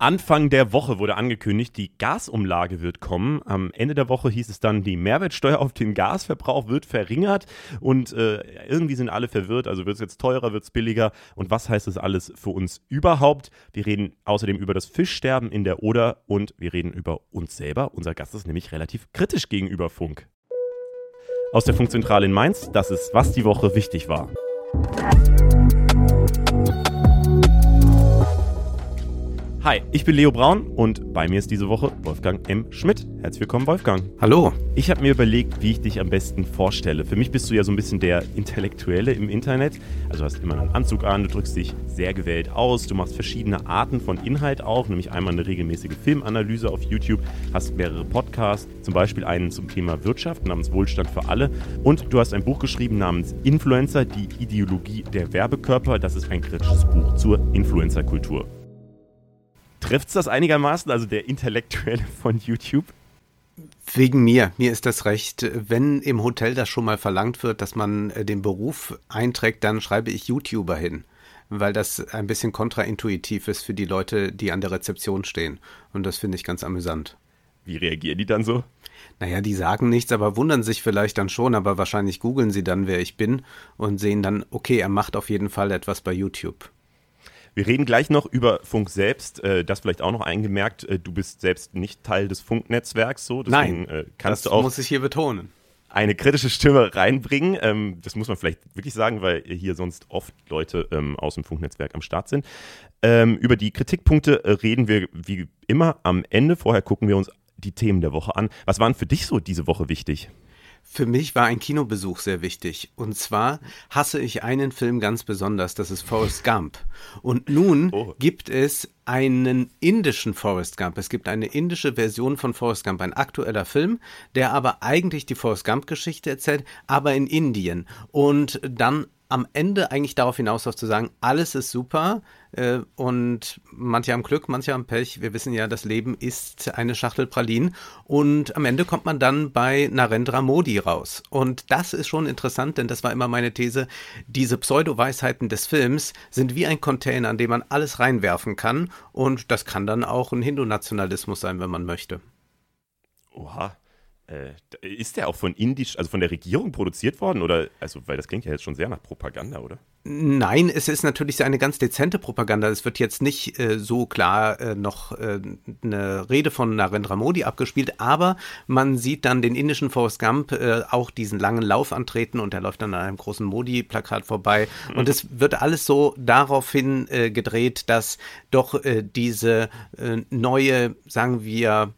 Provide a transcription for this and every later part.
Anfang der Woche wurde angekündigt, die Gasumlage wird kommen. Am Ende der Woche hieß es dann, die Mehrwertsteuer auf den Gasverbrauch wird verringert und äh, irgendwie sind alle verwirrt. Also wird es jetzt teurer, wird es billiger und was heißt das alles für uns überhaupt? Wir reden außerdem über das Fischsterben in der Oder und wir reden über uns selber. Unser Gast ist nämlich relativ kritisch gegenüber Funk. Aus der Funkzentrale in Mainz, das ist, was die Woche wichtig war. Hi, ich bin Leo Braun und bei mir ist diese Woche Wolfgang M. Schmidt. Herzlich willkommen, Wolfgang. Hallo. Ich habe mir überlegt, wie ich dich am besten vorstelle. Für mich bist du ja so ein bisschen der Intellektuelle im Internet. Also hast immer einen Anzug an, du drückst dich sehr gewählt aus, du machst verschiedene Arten von Inhalt auch, nämlich einmal eine regelmäßige Filmanalyse auf YouTube, hast mehrere Podcasts, zum Beispiel einen zum Thema Wirtschaft namens Wohlstand für alle und du hast ein Buch geschrieben namens Influencer, die Ideologie der Werbekörper. Das ist ein kritisches Buch zur Influencerkultur. Trifft es das einigermaßen, also der Intellektuelle von YouTube? Wegen mir, mir ist das recht. Wenn im Hotel das schon mal verlangt wird, dass man äh, den Beruf einträgt, dann schreibe ich YouTuber hin, weil das ein bisschen kontraintuitiv ist für die Leute, die an der Rezeption stehen. Und das finde ich ganz amüsant. Wie reagieren die dann so? Naja, die sagen nichts, aber wundern sich vielleicht dann schon, aber wahrscheinlich googeln sie dann, wer ich bin und sehen dann, okay, er macht auf jeden Fall etwas bei YouTube. Wir reden gleich noch über Funk selbst. Äh, das vielleicht auch noch eingemerkt. Äh, du bist selbst nicht Teil des Funknetzwerks, so. Deswegen, Nein, äh, kannst das du auch muss ich hier betonen. Eine kritische Stimme reinbringen. Ähm, das muss man vielleicht wirklich sagen, weil hier sonst oft Leute ähm, aus dem Funknetzwerk am Start sind. Ähm, über die Kritikpunkte reden wir wie immer am Ende. Vorher gucken wir uns die Themen der Woche an. Was waren für dich so diese Woche wichtig? Für mich war ein Kinobesuch sehr wichtig. Und zwar hasse ich einen Film ganz besonders, das ist Forrest Gump. Und nun oh. gibt es einen indischen Forrest Gump. Es gibt eine indische Version von Forrest Gump, ein aktueller Film, der aber eigentlich die Forrest Gump-Geschichte erzählt, aber in Indien. Und dann am Ende eigentlich darauf hinaus zu sagen, alles ist super äh, und manche haben Glück, manche haben Pech. Wir wissen ja, das Leben ist eine Schachtel Pralinen und am Ende kommt man dann bei Narendra Modi raus. Und das ist schon interessant, denn das war immer meine These. Diese Pseudo-Weisheiten des Films sind wie ein Container, an dem man alles reinwerfen kann und das kann dann auch ein Hindu-Nationalismus sein, wenn man möchte. Oha. Äh, ist der auch von indisch, also von der Regierung produziert worden? Oder, also, weil das klingt ja jetzt schon sehr nach Propaganda, oder? Nein, es ist natürlich eine ganz dezente Propaganda. Es wird jetzt nicht äh, so klar äh, noch äh, eine Rede von Narendra Modi abgespielt, aber man sieht dann den indischen Forrest Gump äh, auch diesen langen Lauf antreten und er läuft dann an einem großen Modi-Plakat vorbei. Mhm. Und es wird alles so daraufhin äh, gedreht, dass doch diese neue, sagen wir,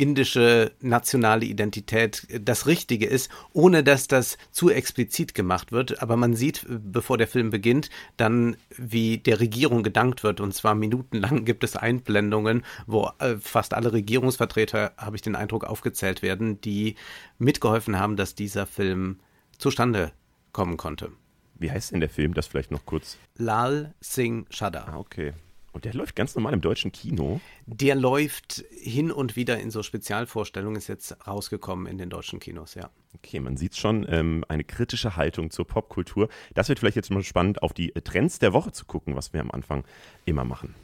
indische nationale Identität das Richtige ist, ohne dass das zu explizit gemacht wird. Aber man sieht, bevor der Film beginnt, dann, wie der Regierung gedankt wird. Und zwar minutenlang gibt es Einblendungen, wo äh, fast alle Regierungsvertreter, habe ich den Eindruck, aufgezählt werden, die mitgeholfen haben, dass dieser Film zustande kommen konnte. Wie heißt denn der Film? Das vielleicht noch kurz. Lal Singh Shada. Ah, okay. Und der läuft ganz normal im deutschen Kino? Der läuft hin und wieder in so Spezialvorstellungen, ist jetzt rausgekommen in den deutschen Kinos, ja. Okay, man sieht schon ähm, eine kritische Haltung zur Popkultur. Das wird vielleicht jetzt mal spannend, auf die Trends der Woche zu gucken, was wir am Anfang immer machen.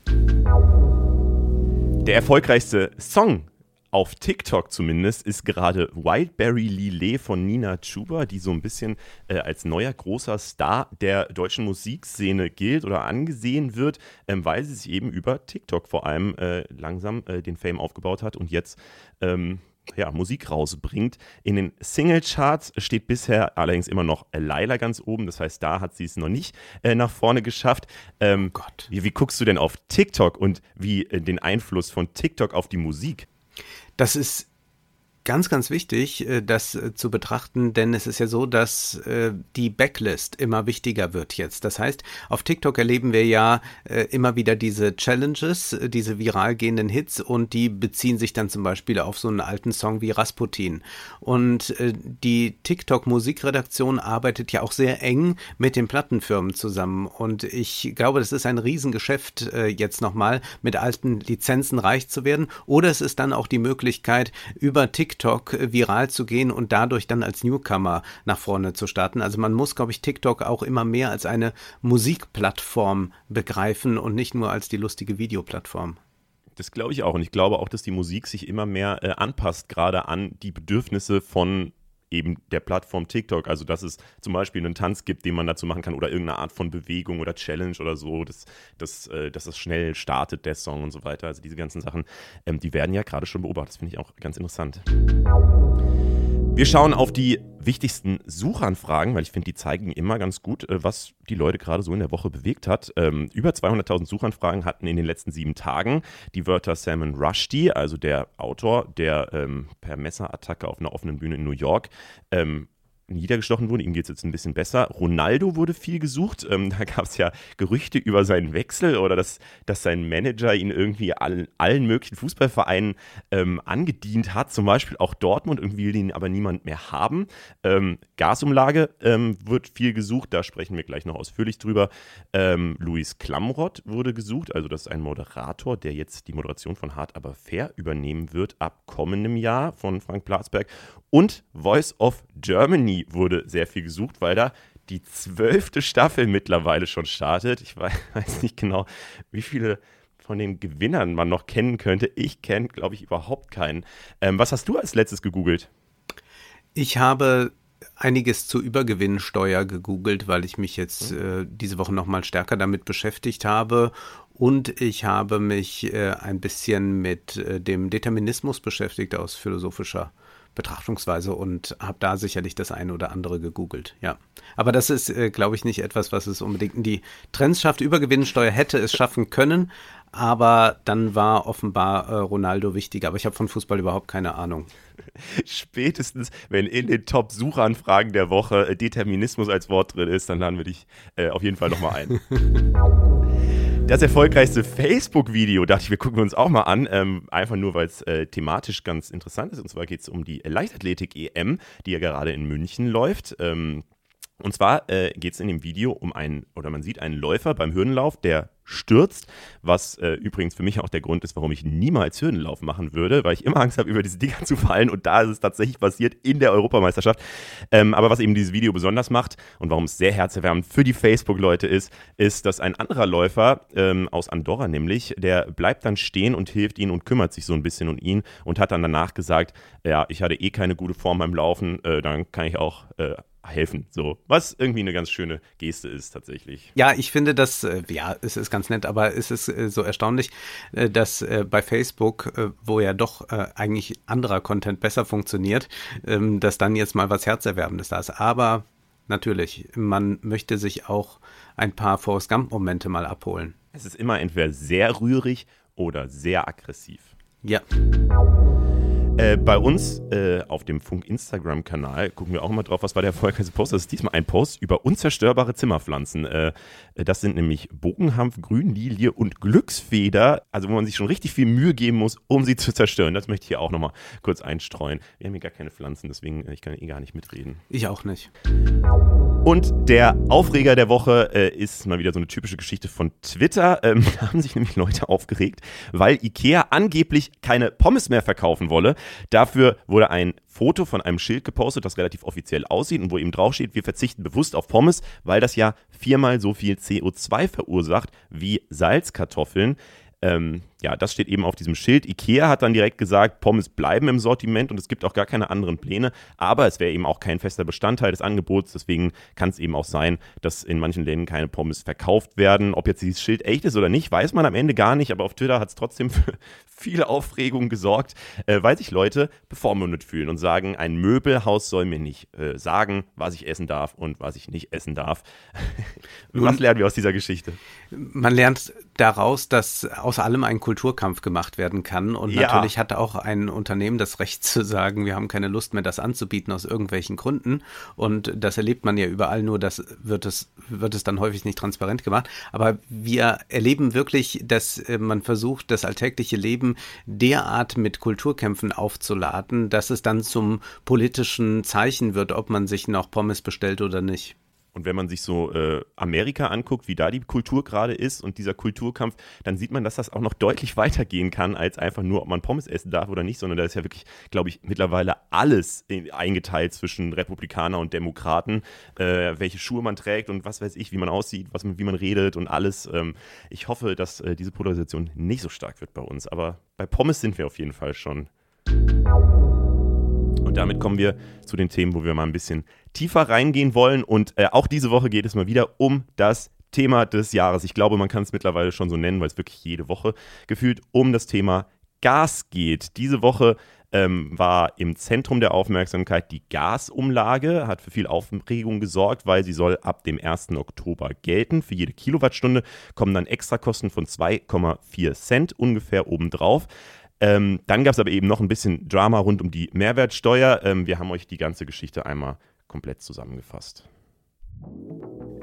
Der erfolgreichste Song auf TikTok zumindest ist gerade Wildberry Lillet von Nina Chuba, die so ein bisschen äh, als neuer großer Star der deutschen Musikszene gilt oder angesehen wird, ähm, weil sie sich eben über TikTok vor allem äh, langsam äh, den Fame aufgebaut hat und jetzt ähm, ja, Musik rausbringt. In den Singlecharts steht bisher allerdings immer noch Laila ganz oben. Das heißt, da hat sie es noch nicht äh, nach vorne geschafft. Ähm, oh Gott. Wie, wie, guckst du denn auf TikTok und wie äh, den Einfluss von TikTok auf die Musik? Das ist ganz, ganz wichtig, äh, das äh, zu betrachten, denn es ist ja so, dass äh, die Backlist immer wichtiger wird jetzt. Das heißt, auf TikTok erleben wir ja immer wieder diese Challenges, diese viral gehenden Hits und die beziehen sich dann zum Beispiel auf so einen alten Song wie Rasputin. Und die TikTok-Musikredaktion arbeitet ja auch sehr eng mit den Plattenfirmen zusammen. Und ich glaube, das ist ein Riesengeschäft jetzt nochmal, mit alten Lizenzen reich zu werden. Oder es ist dann auch die Möglichkeit, über TikTok TikTok äh, viral zu gehen und dadurch dann als Newcomer nach vorne zu starten. Also man muss, glaube ich, TikTok auch immer mehr als eine Musikplattform begreifen und nicht nur als die lustige Videoplattform. Das glaube ich auch. Und ich glaube auch, dass die Musik sich immer mehr äh, anpasst, gerade an die Bedürfnisse von eben der Plattform TikTok. Also, dass es zum Beispiel einen Tanz gibt, den man dazu machen kann oder irgendeine Art von Bewegung oder Challenge oder so, dass, dass, äh, dass es schnell startet, der Song und so weiter. Also, diese ganzen Sachen, ähm, die werden ja gerade schon beobachtet. Das finde ich auch ganz interessant. Wir schauen auf die wichtigsten Suchanfragen, weil ich finde, die zeigen immer ganz gut, äh, was die Leute gerade so in der Woche bewegt hat. Ähm, über 200.000 Suchanfragen hatten in den letzten sieben Tagen die Wörter Salmon Rushdie, also der Autor, der ähm, per Messerattacke auf einer offenen Bühne in New York ähm, niedergestochen wurde. Ihm geht es jetzt ein bisschen besser. Ronaldo wurde viel gesucht. Ähm, da gab es ja Gerüchte über seinen Wechsel oder dass, dass sein Manager ihn irgendwie allen, allen möglichen Fußballvereinen ähm, angedient hat. Zum Beispiel auch Dortmund. Irgendwie will ihn aber niemand mehr haben. Ähm, Gasumlage ähm, wird viel gesucht. Da sprechen wir gleich noch ausführlich drüber. Ähm, Luis Klamrott wurde gesucht. Also das ist ein Moderator, der jetzt die Moderation von Hart aber fair übernehmen wird ab kommendem Jahr von Frank Platzberg. Und Voice of Germany wurde sehr viel gesucht, weil da die zwölfte Staffel mittlerweile schon startet. Ich weiß nicht genau, wie viele von den Gewinnern man noch kennen könnte. Ich kenne, glaube ich, überhaupt keinen. Ähm, was hast du als letztes gegoogelt? Ich habe einiges zur Übergewinnsteuer gegoogelt, weil ich mich jetzt äh, diese Woche nochmal stärker damit beschäftigt habe. Und ich habe mich äh, ein bisschen mit äh, dem Determinismus beschäftigt aus philosophischer äh, Betrachtungsweise und habe da sicherlich das eine oder andere gegoogelt. Ja, aber das ist, äh, glaube ich, nicht etwas, was es unbedingt in die Trends schafft. Übergewinnsteuer hätte es schaffen können, aber dann war offenbar äh, Ronaldo wichtiger. Aber ich habe von Fußball überhaupt keine Ahnung. Spätestens, wenn in den Top-Suchanfragen der Woche äh, Determinismus als Wort drin ist, dann laden wir dich äh, auf jeden Fall nochmal ein. Das erfolgreichste Facebook-Video, dachte ich, wir gucken uns auch mal an. Ähm, einfach nur, weil es äh, thematisch ganz interessant ist. Und zwar geht es um die Leichtathletik-EM, die ja gerade in München läuft. Ähm, und zwar äh, geht es in dem Video um einen, oder man sieht einen Läufer beim Hürdenlauf, der stürzt, was äh, übrigens für mich auch der Grund ist, warum ich niemals Hürdenlauf machen würde, weil ich immer Angst habe, über diese Dinger zu fallen und da ist es tatsächlich passiert in der Europameisterschaft. Ähm, aber was eben dieses Video besonders macht und warum es sehr herzerwärmend für die Facebook-Leute ist, ist, dass ein anderer Läufer ähm, aus Andorra nämlich, der bleibt dann stehen und hilft ihnen und kümmert sich so ein bisschen um ihn und hat dann danach gesagt, ja, ich hatte eh keine gute Form beim Laufen, äh, dann kann ich auch äh, helfen. So, was irgendwie eine ganz schöne Geste ist tatsächlich. Ja, ich finde das, äh, ja, es ist ganz nett, aber es ist äh, so erstaunlich, äh, dass bei Facebook, wo ja doch eigentlich anderer Content besser funktioniert, ähm, dass dann jetzt mal was Herzerwerbendes da ist. Aber natürlich, man möchte sich auch ein paar Forrest Gump-Momente mal abholen. Es ist immer entweder sehr rührig oder sehr aggressiv. Ja. Äh, bei uns äh, auf dem Funk-Instagram-Kanal gucken wir auch mal drauf, was war der erfolgreichste Post. Das ist diesmal ein Post über unzerstörbare Zimmerpflanzen. Äh, das sind nämlich Bogenhanf, Grünlilie und Glücksfeder, also wo man sich schon richtig viel Mühe geben muss, um sie zu zerstören. Das möchte ich hier auch nochmal kurz einstreuen. Wir haben hier gar keine Pflanzen, deswegen äh, ich kann eh gar nicht mitreden. Ich auch nicht. Und der Aufreger der Woche äh, ist mal wieder so eine typische Geschichte von Twitter. Ähm, da haben sich nämlich Leute aufgeregt, weil Ikea angeblich keine Pommes mehr verkaufen wolle. Dafür wurde ein Foto von einem Schild gepostet, das relativ offiziell aussieht und wo eben draufsteht, wir verzichten bewusst auf Pommes, weil das ja viermal so viel CO2 verursacht wie Salzkartoffeln. Ähm, ja, das steht eben auf diesem Schild. Ikea hat dann direkt gesagt, Pommes bleiben im Sortiment und es gibt auch gar keine anderen Pläne. Aber es wäre eben auch kein fester Bestandteil des Angebots. Deswegen kann es eben auch sein, dass in manchen Läden keine Pommes verkauft werden. Ob jetzt dieses Schild echt ist oder nicht, weiß man am Ende gar nicht. Aber auf Twitter hat es trotzdem für viele Aufregung gesorgt, äh, weil sich Leute bevormundet fühlen und sagen, ein Möbelhaus soll mir nicht äh, sagen, was ich essen darf und was ich nicht essen darf. was lernen wir aus dieser Geschichte? Man lernt daraus, dass aus allem ein Kulturkampf gemacht werden kann. Und ja. natürlich hat auch ein Unternehmen das Recht zu sagen, wir haben keine Lust mehr, das anzubieten aus irgendwelchen Gründen. Und das erlebt man ja überall, nur das wird es, wird es dann häufig nicht transparent gemacht. Aber wir erleben wirklich, dass äh, man versucht, das alltägliche Leben derart mit Kulturkämpfen aufzuladen, dass es dann zum politischen Zeichen wird, ob man sich noch Pommes bestellt oder nicht. Und wenn man sich so äh, Amerika anguckt, wie da die Kultur gerade ist und dieser Kulturkampf, dann sieht man, dass das auch noch deutlich weitergehen kann, als einfach nur, ob man Pommes essen darf oder nicht, sondern da ist ja wirklich, glaube ich, mittlerweile alles eingeteilt zwischen Republikaner und Demokraten, äh, welche Schuhe man trägt und was weiß ich, wie man aussieht, was, wie man redet und alles. Ähm, ich hoffe, dass äh, diese Polarisation nicht so stark wird bei uns, aber bei Pommes sind wir auf jeden Fall schon. Und damit kommen wir zu den Themen, wo wir mal ein bisschen tiefer reingehen wollen. Und äh, auch diese Woche geht es mal wieder um das Thema des Jahres. Ich glaube, man kann es mittlerweile schon so nennen, weil es wirklich jede Woche gefühlt um das Thema Gas geht. Diese Woche ähm, war im Zentrum der Aufmerksamkeit die Gasumlage, hat für viel Aufregung gesorgt, weil sie soll ab dem 1. Oktober gelten. Für jede Kilowattstunde kommen dann Extrakosten von 2,4 Cent ungefähr obendrauf. Ähm, dann gab es aber eben noch ein bisschen Drama rund um die Mehrwertsteuer. Ähm, wir haben euch die ganze Geschichte einmal komplett zusammengefasst.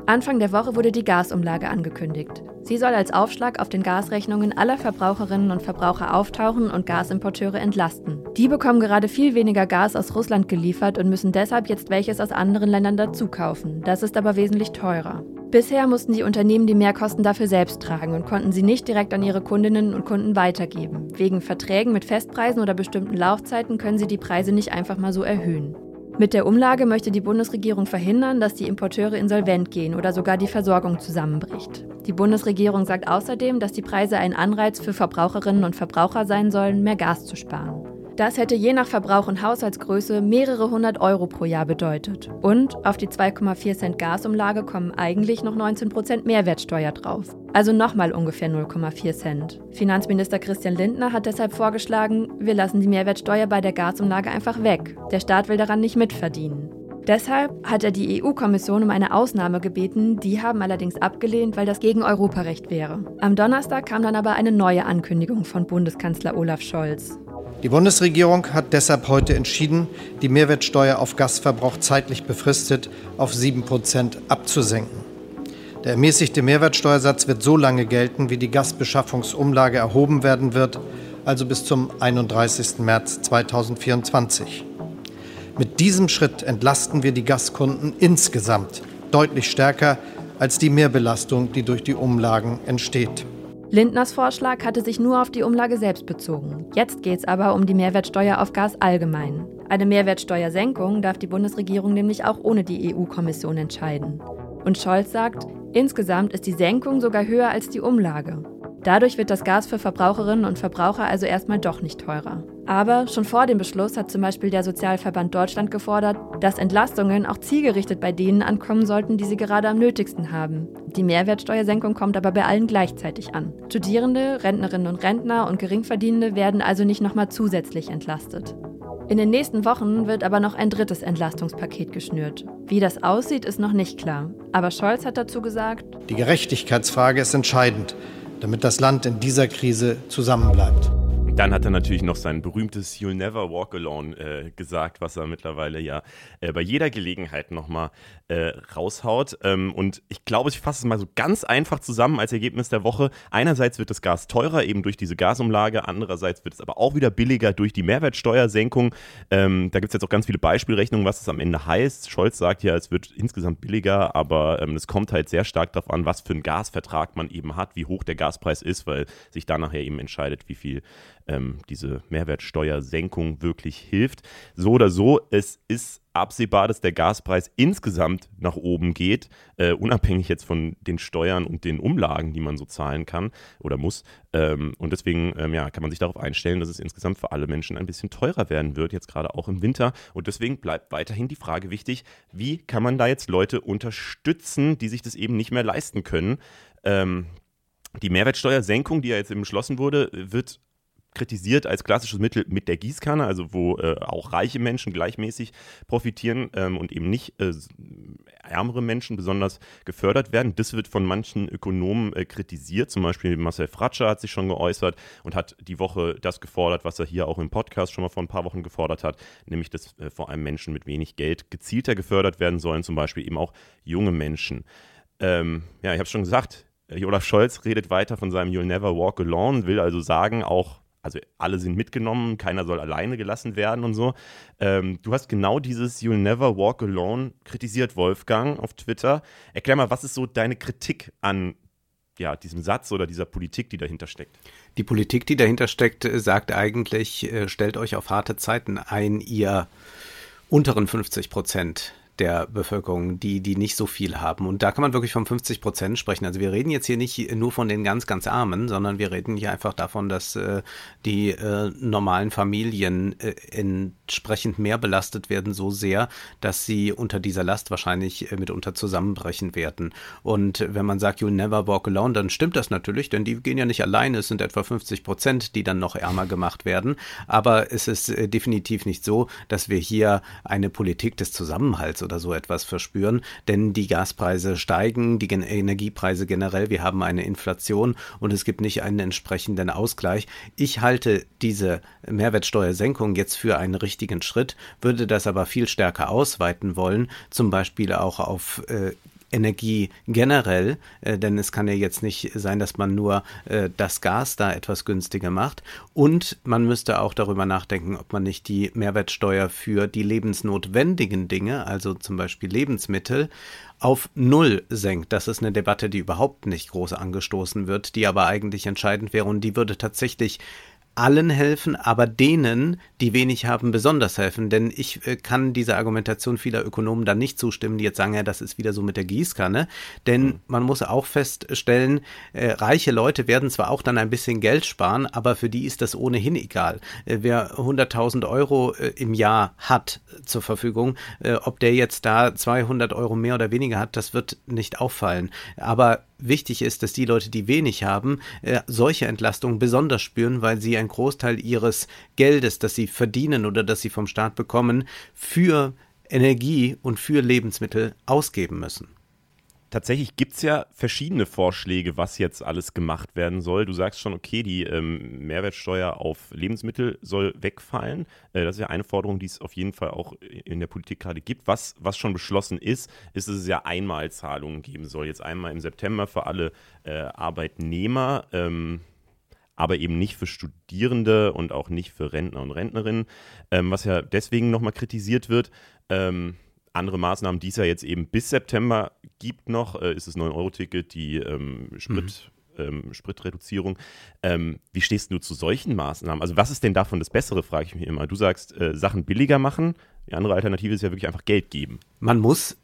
Anfang der Woche wurde die Gasumlage angekündigt. Sie soll als Aufschlag auf den Gasrechnungen aller Verbraucherinnen und Verbraucher auftauchen und Gasimporteure entlasten. Die bekommen gerade viel weniger Gas aus Russland geliefert und müssen deshalb jetzt welches aus anderen Ländern dazukaufen. Das ist aber wesentlich teurer. Bisher mussten die Unternehmen die Mehrkosten dafür selbst tragen und konnten sie nicht direkt an ihre Kundinnen und Kunden weitergeben. Wegen Verträgen mit Festpreisen oder bestimmten Laufzeiten können sie die Preise nicht einfach mal so erhöhen. Mit der Umlage möchte die Bundesregierung verhindern, dass die Importeure insolvent gehen oder sogar die Versorgung zusammenbricht. Die Bundesregierung sagt außerdem, dass die Preise ein Anreiz für Verbraucherinnen und Verbraucher sein sollen, mehr Gas zu sparen. Das hätte je nach Verbrauch und Haushaltsgröße mehrere hundert Euro pro Jahr bedeutet. Und auf die 2,4 Cent Gasumlage kommen eigentlich noch 19 Prozent Mehrwertsteuer drauf. Also nochmal ungefähr 0,4 Cent. Finanzminister Christian Lindner hat deshalb vorgeschlagen, wir lassen die Mehrwertsteuer bei der Gasumlage einfach weg. Der Staat will daran nicht mitverdienen. Deshalb hat er die EU-Kommission um eine Ausnahme gebeten, die haben allerdings abgelehnt, weil das gegen Europarecht wäre. Am Donnerstag kam dann aber eine neue Ankündigung von Bundeskanzler Olaf Scholz. Die Bundesregierung hat deshalb heute entschieden, die Mehrwertsteuer auf Gasverbrauch zeitlich befristet auf 7% abzusenken. Der ermäßigte Mehrwertsteuersatz wird so lange gelten, wie die Gasbeschaffungsumlage erhoben werden wird, also bis zum 31. März 2024. Mit diesem Schritt entlasten wir die Gaskunden insgesamt deutlich stärker als die Mehrbelastung, die durch die Umlagen entsteht. Lindners Vorschlag hatte sich nur auf die Umlage selbst bezogen. Jetzt geht es aber um die Mehrwertsteuer auf Gas allgemein. Eine Mehrwertsteuersenkung darf die Bundesregierung nämlich auch ohne die EU-Kommission entscheiden. Und Scholz sagt, insgesamt ist die Senkung sogar höher als die Umlage. Dadurch wird das Gas für Verbraucherinnen und Verbraucher also erstmal doch nicht teurer. Aber schon vor dem Beschluss hat zum Beispiel der Sozialverband Deutschland gefordert, dass Entlastungen auch zielgerichtet bei denen ankommen sollten, die sie gerade am nötigsten haben. Die Mehrwertsteuersenkung kommt aber bei allen gleichzeitig an. Studierende, Rentnerinnen und Rentner und Geringverdienende werden also nicht nochmal zusätzlich entlastet. In den nächsten Wochen wird aber noch ein drittes Entlastungspaket geschnürt. Wie das aussieht, ist noch nicht klar. Aber Scholz hat dazu gesagt, die Gerechtigkeitsfrage ist entscheidend damit das Land in dieser Krise zusammenbleibt. Dann hat er natürlich noch sein berühmtes You'll Never Walk Alone äh, gesagt, was er mittlerweile ja äh, bei jeder Gelegenheit nochmal äh, raushaut. Ähm, und ich glaube, ich fasse es mal so ganz einfach zusammen als Ergebnis der Woche. Einerseits wird das Gas teurer, eben durch diese Gasumlage. Andererseits wird es aber auch wieder billiger durch die Mehrwertsteuersenkung. Ähm, da gibt es jetzt auch ganz viele Beispielrechnungen, was das am Ende heißt. Scholz sagt ja, es wird insgesamt billiger, aber ähm, es kommt halt sehr stark darauf an, was für einen Gasvertrag man eben hat, wie hoch der Gaspreis ist, weil sich da nachher eben entscheidet, wie viel ähm, diese Mehrwertsteuersenkung wirklich hilft. So oder so, es ist absehbar, dass der Gaspreis insgesamt nach oben geht, äh, unabhängig jetzt von den Steuern und den Umlagen, die man so zahlen kann oder muss. Ähm, und deswegen ähm, ja, kann man sich darauf einstellen, dass es insgesamt für alle Menschen ein bisschen teurer werden wird, jetzt gerade auch im Winter. Und deswegen bleibt weiterhin die Frage wichtig, wie kann man da jetzt Leute unterstützen, die sich das eben nicht mehr leisten können? Ähm, die Mehrwertsteuersenkung, die ja jetzt eben beschlossen wurde, wird kritisiert als klassisches Mittel mit der Gießkanne, also wo äh, auch reiche Menschen gleichmäßig profitieren ähm, und eben nicht äh, ärmere Menschen besonders gefördert werden. Das wird von manchen Ökonomen äh, kritisiert. Zum Beispiel Marcel Fratscher hat sich schon geäußert und hat die Woche das gefordert, was er hier auch im Podcast schon mal vor ein paar Wochen gefordert hat, nämlich dass äh, vor allem Menschen mit wenig Geld gezielter gefördert werden sollen, zum Beispiel eben auch junge Menschen. Ähm, ja, ich habe schon gesagt, Olaf Scholz redet weiter von seinem You'll Never Walk Alone, will also sagen, auch also alle sind mitgenommen, keiner soll alleine gelassen werden und so. Ähm, du hast genau dieses You'll Never Walk Alone kritisiert, Wolfgang, auf Twitter. Erklär mal, was ist so deine Kritik an ja, diesem Satz oder dieser Politik, die dahinter steckt? Die Politik, die dahinter steckt, sagt eigentlich, äh, stellt euch auf harte Zeiten ein, ihr unteren 50 Prozent der Bevölkerung, die, die nicht so viel haben. Und da kann man wirklich von 50 Prozent sprechen. Also wir reden jetzt hier nicht nur von den ganz, ganz Armen, sondern wir reden hier einfach davon, dass äh, die äh, normalen Familien äh, entsprechend mehr belastet werden, so sehr, dass sie unter dieser Last wahrscheinlich äh, mitunter zusammenbrechen werden. Und wenn man sagt, you never walk alone, dann stimmt das natürlich, denn die gehen ja nicht alleine. Es sind etwa 50 Prozent, die dann noch ärmer gemacht werden. Aber es ist äh, definitiv nicht so, dass wir hier eine Politik des Zusammenhalts oder so etwas verspüren, denn die Gaspreise steigen, die Energiepreise generell, wir haben eine Inflation und es gibt nicht einen entsprechenden Ausgleich. Ich halte diese Mehrwertsteuersenkung jetzt für einen richtigen Schritt, würde das aber viel stärker ausweiten wollen, zum Beispiel auch auf äh, Energie generell, äh, denn es kann ja jetzt nicht sein, dass man nur äh, das Gas da etwas günstiger macht. Und man müsste auch darüber nachdenken, ob man nicht die Mehrwertsteuer für die lebensnotwendigen Dinge, also zum Beispiel Lebensmittel, auf Null senkt. Das ist eine Debatte, die überhaupt nicht groß angestoßen wird, die aber eigentlich entscheidend wäre und die würde tatsächlich allen helfen, aber denen, die wenig haben, besonders helfen. Denn ich äh, kann dieser Argumentation vieler Ökonomen dann nicht zustimmen, die jetzt sagen, ja, das ist wieder so mit der Gießkanne. Denn mhm. man muss auch feststellen, äh, reiche Leute werden zwar auch dann ein bisschen Geld sparen, aber für die ist das ohnehin egal. Äh, wer 100.000 Euro äh, im Jahr hat zur Verfügung, äh, ob der jetzt da 200 Euro mehr oder weniger hat, das wird nicht auffallen. Aber wichtig ist, dass die Leute, die wenig haben, äh, solche Entlastungen besonders spüren, weil sie einen Großteil ihres Geldes, das sie verdienen oder das sie vom Staat bekommen, für Energie und für Lebensmittel ausgeben müssen tatsächlich gibt es ja verschiedene Vorschläge, was jetzt alles gemacht werden soll. Du sagst schon, okay, die ähm, Mehrwertsteuer auf Lebensmittel soll wegfallen. Äh, das ist ja eine Forderung, die es auf jeden Fall auch in der Politik gerade gibt. Was, was schon beschlossen ist, ist, dass es ja Einmalzahlungen geben soll. Jetzt einmal im September für alle äh, Arbeitnehmer. Ähm, aber eben nicht für Studierende und auch nicht für Rentner und Rentnerinnen, ähm, was ja deswegen nochmal kritisiert wird. Ähm, andere Maßnahmen, die es ja jetzt eben bis September gibt noch, äh, ist das 9-Euro-Ticket, die ähm, Sprit, mhm. ähm, Spritreduzierung. Ähm, wie stehst du zu solchen Maßnahmen? Also was ist denn davon das Bessere, frage ich mich immer. Du sagst, äh, Sachen billiger machen. Die andere Alternative ist ja wirklich einfach Geld geben. Man muss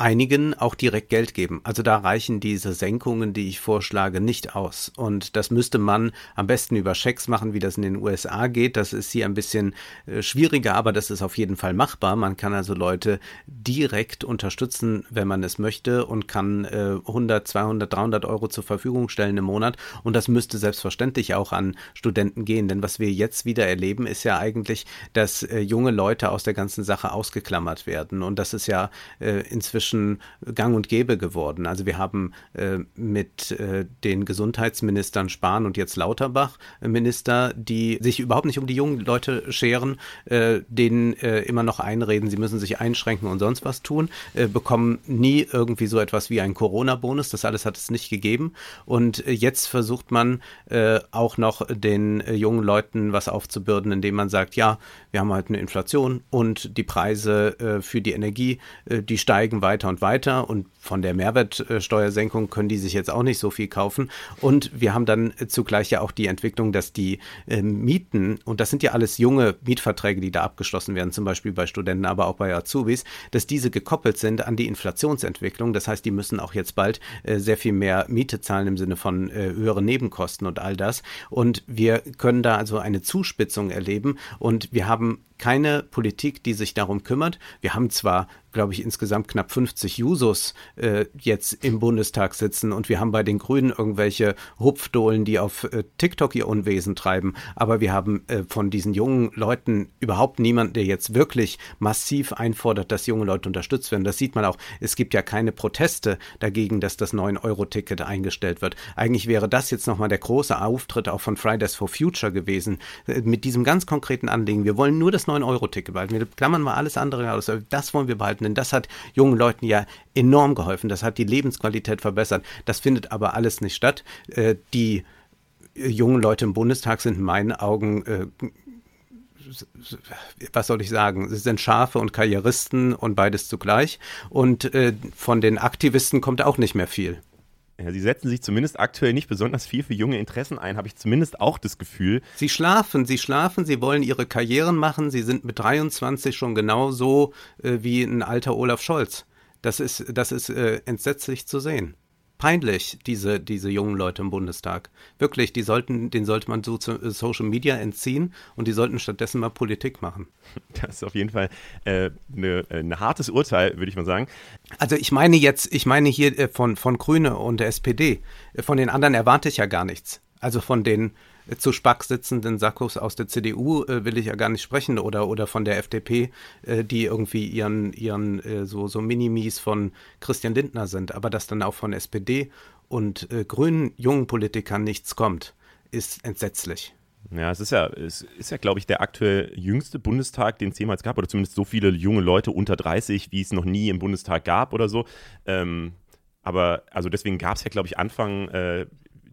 einigen auch direkt Geld geben. Also da reichen diese Senkungen, die ich vorschlage, nicht aus. Und das müsste man am besten über Schecks machen, wie das in den USA geht. Das ist hier ein bisschen äh, schwieriger, aber das ist auf jeden Fall machbar. Man kann also Leute direkt unterstützen, wenn man es möchte und kann äh, 100, 200, 300 Euro zur Verfügung stellen im Monat. Und das müsste selbstverständlich auch an Studenten gehen. Denn was wir jetzt wieder erleben, ist ja eigentlich, dass äh, junge Leute aus der ganzen Sache ausgeklammert werden. Und das ist ja äh, inzwischen inzwischen gang und gäbe geworden. Also wir haben äh, mit äh, den Gesundheitsministern Spahn und jetzt Lauterbach äh, Minister, die sich überhaupt nicht um die jungen Leute scheren, äh, denen äh, immer noch einreden, sie müssen sich einschränken und sonst was tun, äh, bekommen nie irgendwie so etwas wie einen Corona-Bonus. Das alles hat es nicht gegeben. Und jetzt versucht man auch noch den jungen Leuten was aufzubürden, indem man sagt, ja, wir haben halt eine Inflation und die Preise für die Energie, die steigen weiter weiter und weiter und von der Mehrwertsteuersenkung können die sich jetzt auch nicht so viel kaufen. Und wir haben dann zugleich ja auch die Entwicklung, dass die äh, Mieten, und das sind ja alles junge Mietverträge, die da abgeschlossen werden, zum Beispiel bei Studenten, aber auch bei Azubis, dass diese gekoppelt sind an die Inflationsentwicklung. Das heißt, die müssen auch jetzt bald äh, sehr viel mehr Miete zahlen im Sinne von äh, höheren Nebenkosten und all das. Und wir können da also eine Zuspitzung erleben und wir haben keine Politik, die sich darum kümmert. Wir haben zwar, glaube ich, insgesamt knapp 50 Jusos äh, jetzt im Bundestag sitzen und wir haben bei den Grünen irgendwelche Hupfdohlen, die auf äh, TikTok ihr Unwesen treiben, aber wir haben äh, von diesen jungen Leuten überhaupt niemanden, der jetzt wirklich massiv einfordert, dass junge Leute unterstützt werden. Das sieht man auch. Es gibt ja keine Proteste dagegen, dass das 9-Euro-Ticket eingestellt wird. Eigentlich wäre das jetzt nochmal der große Auftritt auch von Fridays for Future gewesen, äh, mit diesem ganz konkreten Anliegen. Wir wollen nur das 9-Euro-Ticket behalten. Wir klammern mal alles andere aus. Das wollen wir behalten, denn das hat jungen Leuten ja enorm geholfen. Das hat die Lebensqualität verbessert. Das findet aber alles nicht statt. Äh, die junge Leute im Bundestag sind in meinen Augen äh, was soll ich sagen, sie sind Schafe und Karrieristen und beides zugleich. Und äh, von den Aktivisten kommt auch nicht mehr viel. Ja, sie setzen sich zumindest aktuell nicht besonders viel für junge Interessen ein, habe ich zumindest auch das Gefühl. Sie schlafen, sie schlafen, sie wollen ihre Karrieren machen, sie sind mit 23 schon genauso äh, wie ein alter Olaf Scholz. Das ist, das ist äh, entsetzlich zu sehen peinlich, diese, diese jungen Leute im Bundestag. Wirklich, die sollten, den sollte man so zu äh, Social Media entziehen und die sollten stattdessen mal Politik machen. Das ist auf jeden Fall äh, ne, äh, ein hartes Urteil, würde ich mal sagen. Also ich meine jetzt, ich meine hier äh, von, von Grüne und der SPD. Von den anderen erwarte ich ja gar nichts. Also von den zu Spack sitzenden Sackos aus der CDU äh, will ich ja gar nicht sprechen oder, oder von der FDP, äh, die irgendwie ihren, ihren äh, so, so Minimis von Christian Lindner sind. Aber dass dann auch von SPD und äh, grünen jungen Politikern nichts kommt, ist entsetzlich. Ja, es ist ja, es ist ja, glaube ich, der aktuell jüngste Bundestag, den es jemals gab, oder zumindest so viele junge Leute unter 30, wie es noch nie im Bundestag gab oder so. Ähm, aber also deswegen gab es ja, glaube ich, Anfang äh,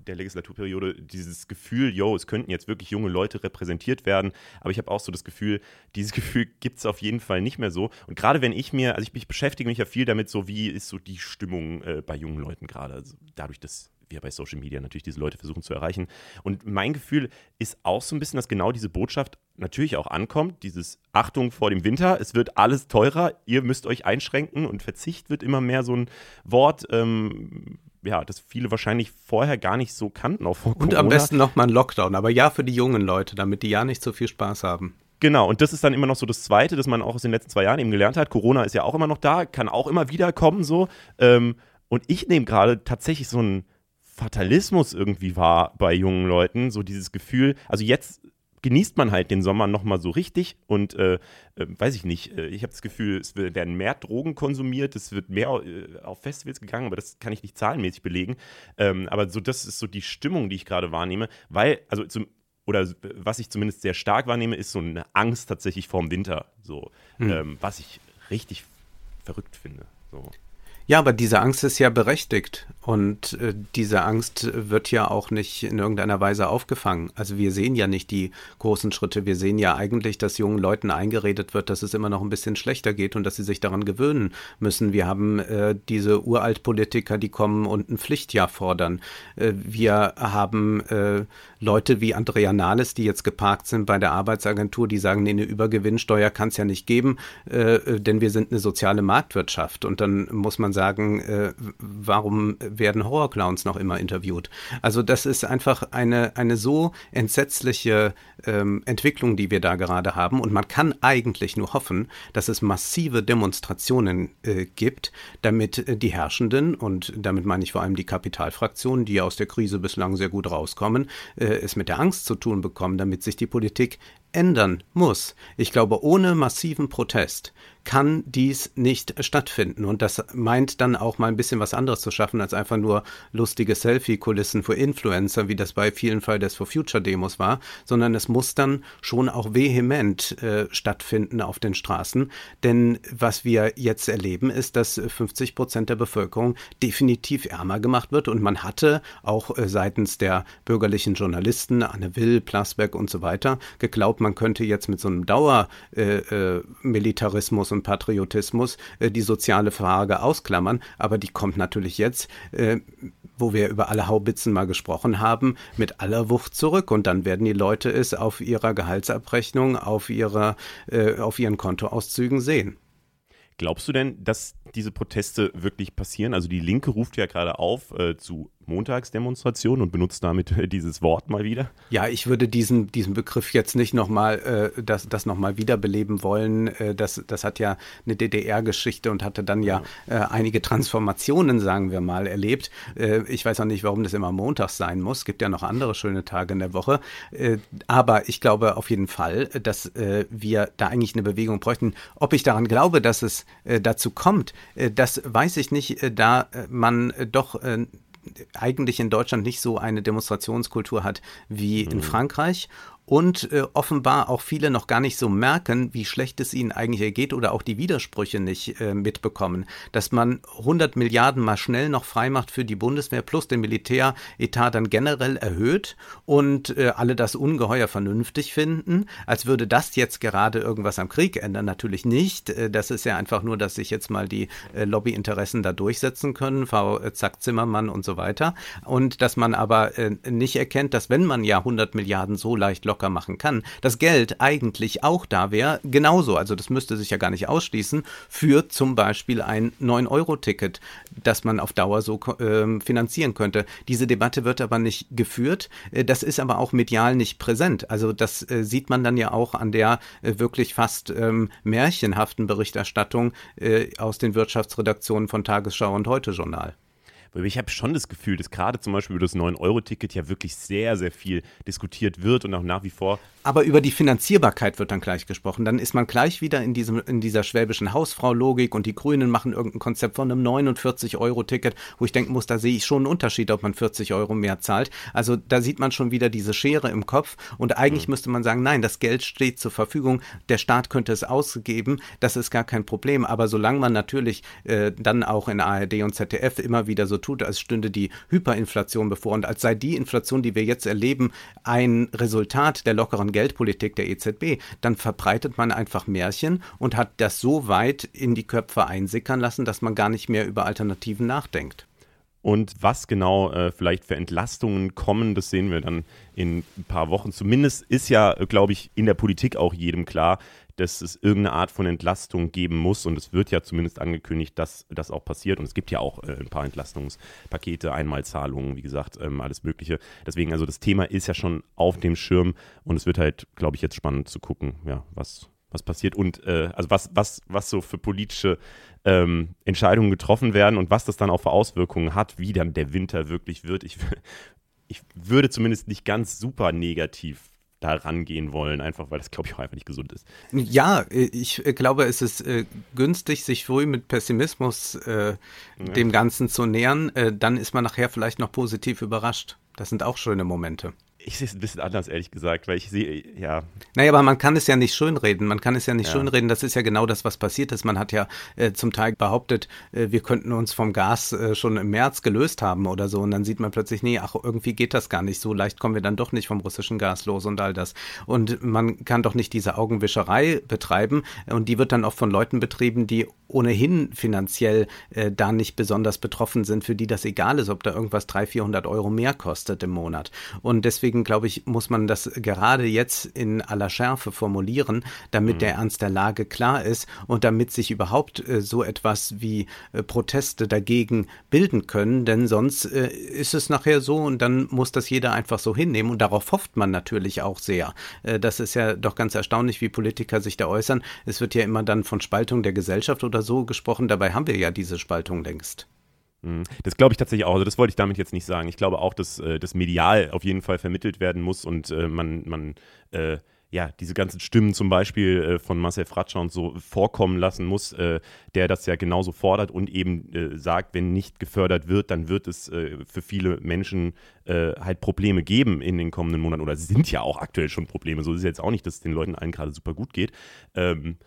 der Legislaturperiode dieses Gefühl, yo, es könnten jetzt wirklich junge Leute repräsentiert werden. Aber ich habe auch so das Gefühl, dieses Gefühl gibt es auf jeden Fall nicht mehr so. Und gerade wenn ich mir, also ich, ich, beschäftige mich ja viel damit, so wie ist so die Stimmung äh, bei jungen Leuten gerade. Also dadurch, dass wir bei Social Media natürlich diese Leute versuchen zu erreichen. Und mein Gefühl ist auch so ein bisschen, dass genau diese Botschaft natürlich auch ankommt. Dieses Achtung vor dem Winter, es wird alles teurer, ihr müsst euch einschränken und Verzicht wird immer mehr so ein Wort, ähm, ja, das viele wahrscheinlich vorher gar nicht so kannten, auch vor Und Corona. am besten nochmal ein Lockdown, aber ja für die jungen Leute, damit die ja nicht so viel Spaß haben. Genau, und das ist dann immer noch so das Zweite, das man auch aus den letzten zwei Jahren eben gelernt hat. Corona ist ja auch immer noch da, kann auch immer wieder kommen so. Ähm, und ich nehme gerade tatsächlich so einen Fatalismus irgendwie wahr bei jungen Leuten, so dieses Gefühl, also jetzt genießt man halt den Sommer nochmal so richtig und äh, äh, weiß ich nicht, äh, ich habe das Gefühl, es werden mehr Drogen konsumiert, es wird mehr äh, auf Festivals gegangen, aber das kann ich nicht zahlenmäßig belegen. Ähm, aber so, das ist so die Stimmung, die ich gerade wahrnehme, weil, also zum, oder was ich zumindest sehr stark wahrnehme, ist so eine Angst tatsächlich vorm Winter, so, hm. ähm, was ich richtig verrückt finde. So. Ja, aber diese Angst ist ja berechtigt und äh, diese Angst wird ja auch nicht in irgendeiner Weise aufgefangen. Also wir sehen ja nicht die großen Schritte. Wir sehen ja eigentlich, dass jungen Leuten eingeredet wird, dass es immer noch ein bisschen schlechter geht und dass sie sich daran gewöhnen müssen. Wir haben äh, diese Uraltpolitiker, die kommen und ein Pflichtjahr fordern. Äh, wir haben äh, Leute wie Andrea Nahles, die jetzt geparkt sind bei der Arbeitsagentur, die sagen, nee, eine Übergewinnsteuer kann es ja nicht geben, äh, äh, denn wir sind eine soziale Marktwirtschaft. Und dann muss man sagen, äh, warum werden Horrorclowns noch immer interviewt? Also das ist einfach eine, eine so entsetzliche ähm, Entwicklung, die wir da gerade haben. Und man kann eigentlich nur hoffen, dass es massive Demonstrationen äh, gibt, damit äh, die Herrschenden, und damit meine ich vor allem die Kapitalfraktionen, die aus der Krise bislang sehr gut rauskommen, äh, es mit der Angst zu tun bekommen, damit sich die Politik ändern muss. Ich glaube, ohne massiven Protest kann dies nicht stattfinden. Und das meint dann auch mal ein bisschen was anderes zu schaffen, als einfach nur lustige Selfie-Kulissen für Influencer, wie das bei vielen Fridays for Future Demos war, sondern es muss dann schon auch vehement äh, stattfinden auf den Straßen. Denn was wir jetzt erleben, ist, dass 50 Prozent der Bevölkerung definitiv ärmer gemacht wird. Und man hatte auch äh, seitens der bürgerlichen Journalisten, Anne Will, Plasberg und so weiter, geglaubt, man könnte jetzt mit so einem Dauermilitarismus äh, und Patriotismus äh, die soziale Frage ausklammern, aber die kommt natürlich jetzt, äh, wo wir über alle Haubitzen mal gesprochen haben, mit aller Wucht zurück und dann werden die Leute es auf ihrer Gehaltsabrechnung, auf ihrer, äh, auf ihren Kontoauszügen sehen. Glaubst du denn, dass diese Proteste wirklich passieren? Also die Linke ruft ja gerade auf äh, zu Montagsdemonstration und benutzt damit äh, dieses Wort mal wieder? Ja, ich würde diesen, diesen Begriff jetzt nicht nochmal, äh, das, das nochmal wiederbeleben wollen. Äh, das, das hat ja eine DDR-Geschichte und hatte dann ja äh, einige Transformationen, sagen wir mal, erlebt. Äh, ich weiß auch nicht, warum das immer montags sein muss. Es gibt ja noch andere schöne Tage in der Woche. Äh, aber ich glaube auf jeden Fall, dass äh, wir da eigentlich eine Bewegung bräuchten. Ob ich daran glaube, dass es dazu kommt, das weiß ich nicht, äh, da äh, man doch eigentlich in Deutschland nicht so eine Demonstrationskultur hat wie in mhm. Frankreich und äh, offenbar auch viele noch gar nicht so merken, wie schlecht es ihnen eigentlich ergeht oder auch die Widersprüche nicht äh, mitbekommen. Dass man 100 Milliarden mal schnell noch freimacht für die Bundeswehr plus den Militäretat dann generell erhöht und äh, alle das ungeheuer vernünftig finden, als würde das jetzt gerade irgendwas am Krieg ändern. Natürlich nicht. Äh, das ist ja einfach nur, dass sich jetzt mal die äh, Lobbyinteressen da durchsetzen können, Frau äh, Zack Zimmermann und so weiter. Und dass man aber nicht erkennt, dass wenn man ja 100 Milliarden so leicht locker machen kann, das Geld eigentlich auch da wäre, genauso, also das müsste sich ja gar nicht ausschließen, für zum Beispiel ein 9-Euro-Ticket, das man auf Dauer so äh, finanzieren könnte. Diese Debatte wird aber nicht geführt. Das ist aber auch medial nicht präsent. Also das äh, sieht man dann ja auch an der äh, wirklich fast ähm, märchenhaften Berichterstattung äh, aus den Wirtschaftsredaktionen von Tagesschau und Heute Journal. Ich habe schon das Gefühl, dass gerade zum Beispiel über das 9-Euro-Ticket ja wirklich sehr, sehr viel diskutiert wird und auch nach wie vor. Aber über die Finanzierbarkeit wird dann gleich gesprochen. Dann ist man gleich wieder in, diesem, in dieser schwäbischen Hausfrau-Logik und die Grünen machen irgendein Konzept von einem 49-Euro-Ticket, wo ich denken muss, da sehe ich schon einen Unterschied, ob man 40 Euro mehr zahlt. Also da sieht man schon wieder diese Schere im Kopf und eigentlich mhm. müsste man sagen, nein, das Geld steht zur Verfügung, der Staat könnte es ausgeben, das ist gar kein Problem. Aber solange man natürlich äh, dann auch in ARD und ZDF immer wieder so tut, als stünde die Hyperinflation bevor und als sei die Inflation, die wir jetzt erleben, ein Resultat der lockeren Geldpolitik der EZB, dann verbreitet man einfach Märchen und hat das so weit in die Köpfe einsickern lassen, dass man gar nicht mehr über Alternativen nachdenkt. Und was genau äh, vielleicht für Entlastungen kommen, das sehen wir dann in ein paar Wochen. Zumindest ist ja, glaube ich, in der Politik auch jedem klar, dass es irgendeine Art von Entlastung geben muss. Und es wird ja zumindest angekündigt, dass das auch passiert. Und es gibt ja auch äh, ein paar Entlastungspakete, Einmalzahlungen, wie gesagt, ähm, alles Mögliche. Deswegen, also das Thema ist ja schon auf dem Schirm und es wird halt, glaube ich, jetzt spannend zu gucken, ja, was, was passiert und äh, also was, was, was so für politische ähm, Entscheidungen getroffen werden und was das dann auch für Auswirkungen hat, wie dann der Winter wirklich wird. Ich, ich würde zumindest nicht ganz super negativ da rangehen wollen, einfach weil das, glaube ich, auch einfach nicht gesund ist. Ja, ich glaube, es ist äh, günstig, sich früh mit Pessimismus äh, ja. dem Ganzen zu nähern. Äh, dann ist man nachher vielleicht noch positiv überrascht. Das sind auch schöne Momente ich sehe es ein bisschen anders, ehrlich gesagt, weil ich sehe, ja. Naja, aber man kann es ja nicht schönreden. Man kann es ja nicht ja. schönreden. Das ist ja genau das, was passiert ist. Man hat ja äh, zum Teil behauptet, äh, wir könnten uns vom Gas äh, schon im März gelöst haben oder so. Und dann sieht man plötzlich, nee, ach, irgendwie geht das gar nicht. So leicht kommen wir dann doch nicht vom russischen Gas los und all das. Und man kann doch nicht diese Augenwischerei betreiben. Und die wird dann oft von Leuten betrieben, die ohnehin finanziell äh, da nicht besonders betroffen sind, für die das egal ist, ob da irgendwas 300, 400 Euro mehr kostet im Monat. Und deswegen, glaube ich, muss man das gerade jetzt in aller Schärfe formulieren, damit mhm. der Ernst der Lage klar ist und damit sich überhaupt äh, so etwas wie äh, Proteste dagegen bilden können, denn sonst äh, ist es nachher so und dann muss das jeder einfach so hinnehmen und darauf hofft man natürlich auch sehr. Äh, das ist ja doch ganz erstaunlich, wie Politiker sich da äußern. Es wird ja immer dann von Spaltung der Gesellschaft oder so gesprochen, dabei haben wir ja diese Spaltung längst. Mhm. Das glaube ich tatsächlich auch. Also das wollte ich damit jetzt nicht sagen. Ich glaube auch, dass äh, das medial auf jeden Fall vermittelt werden muss und äh, man, man äh, ja, diese ganzen Stimmen zum Beispiel äh, von Marcel Fratscher und so vorkommen lassen muss, der das ja genauso fordert und eben sagt, wenn nicht gefördert wird, dann wird es für viele Menschen halt Probleme geben in den kommenden Monaten oder sind ja auch aktuell schon Probleme. So ist es jetzt auch nicht, dass es den Leuten allen gerade super gut geht. Ähm,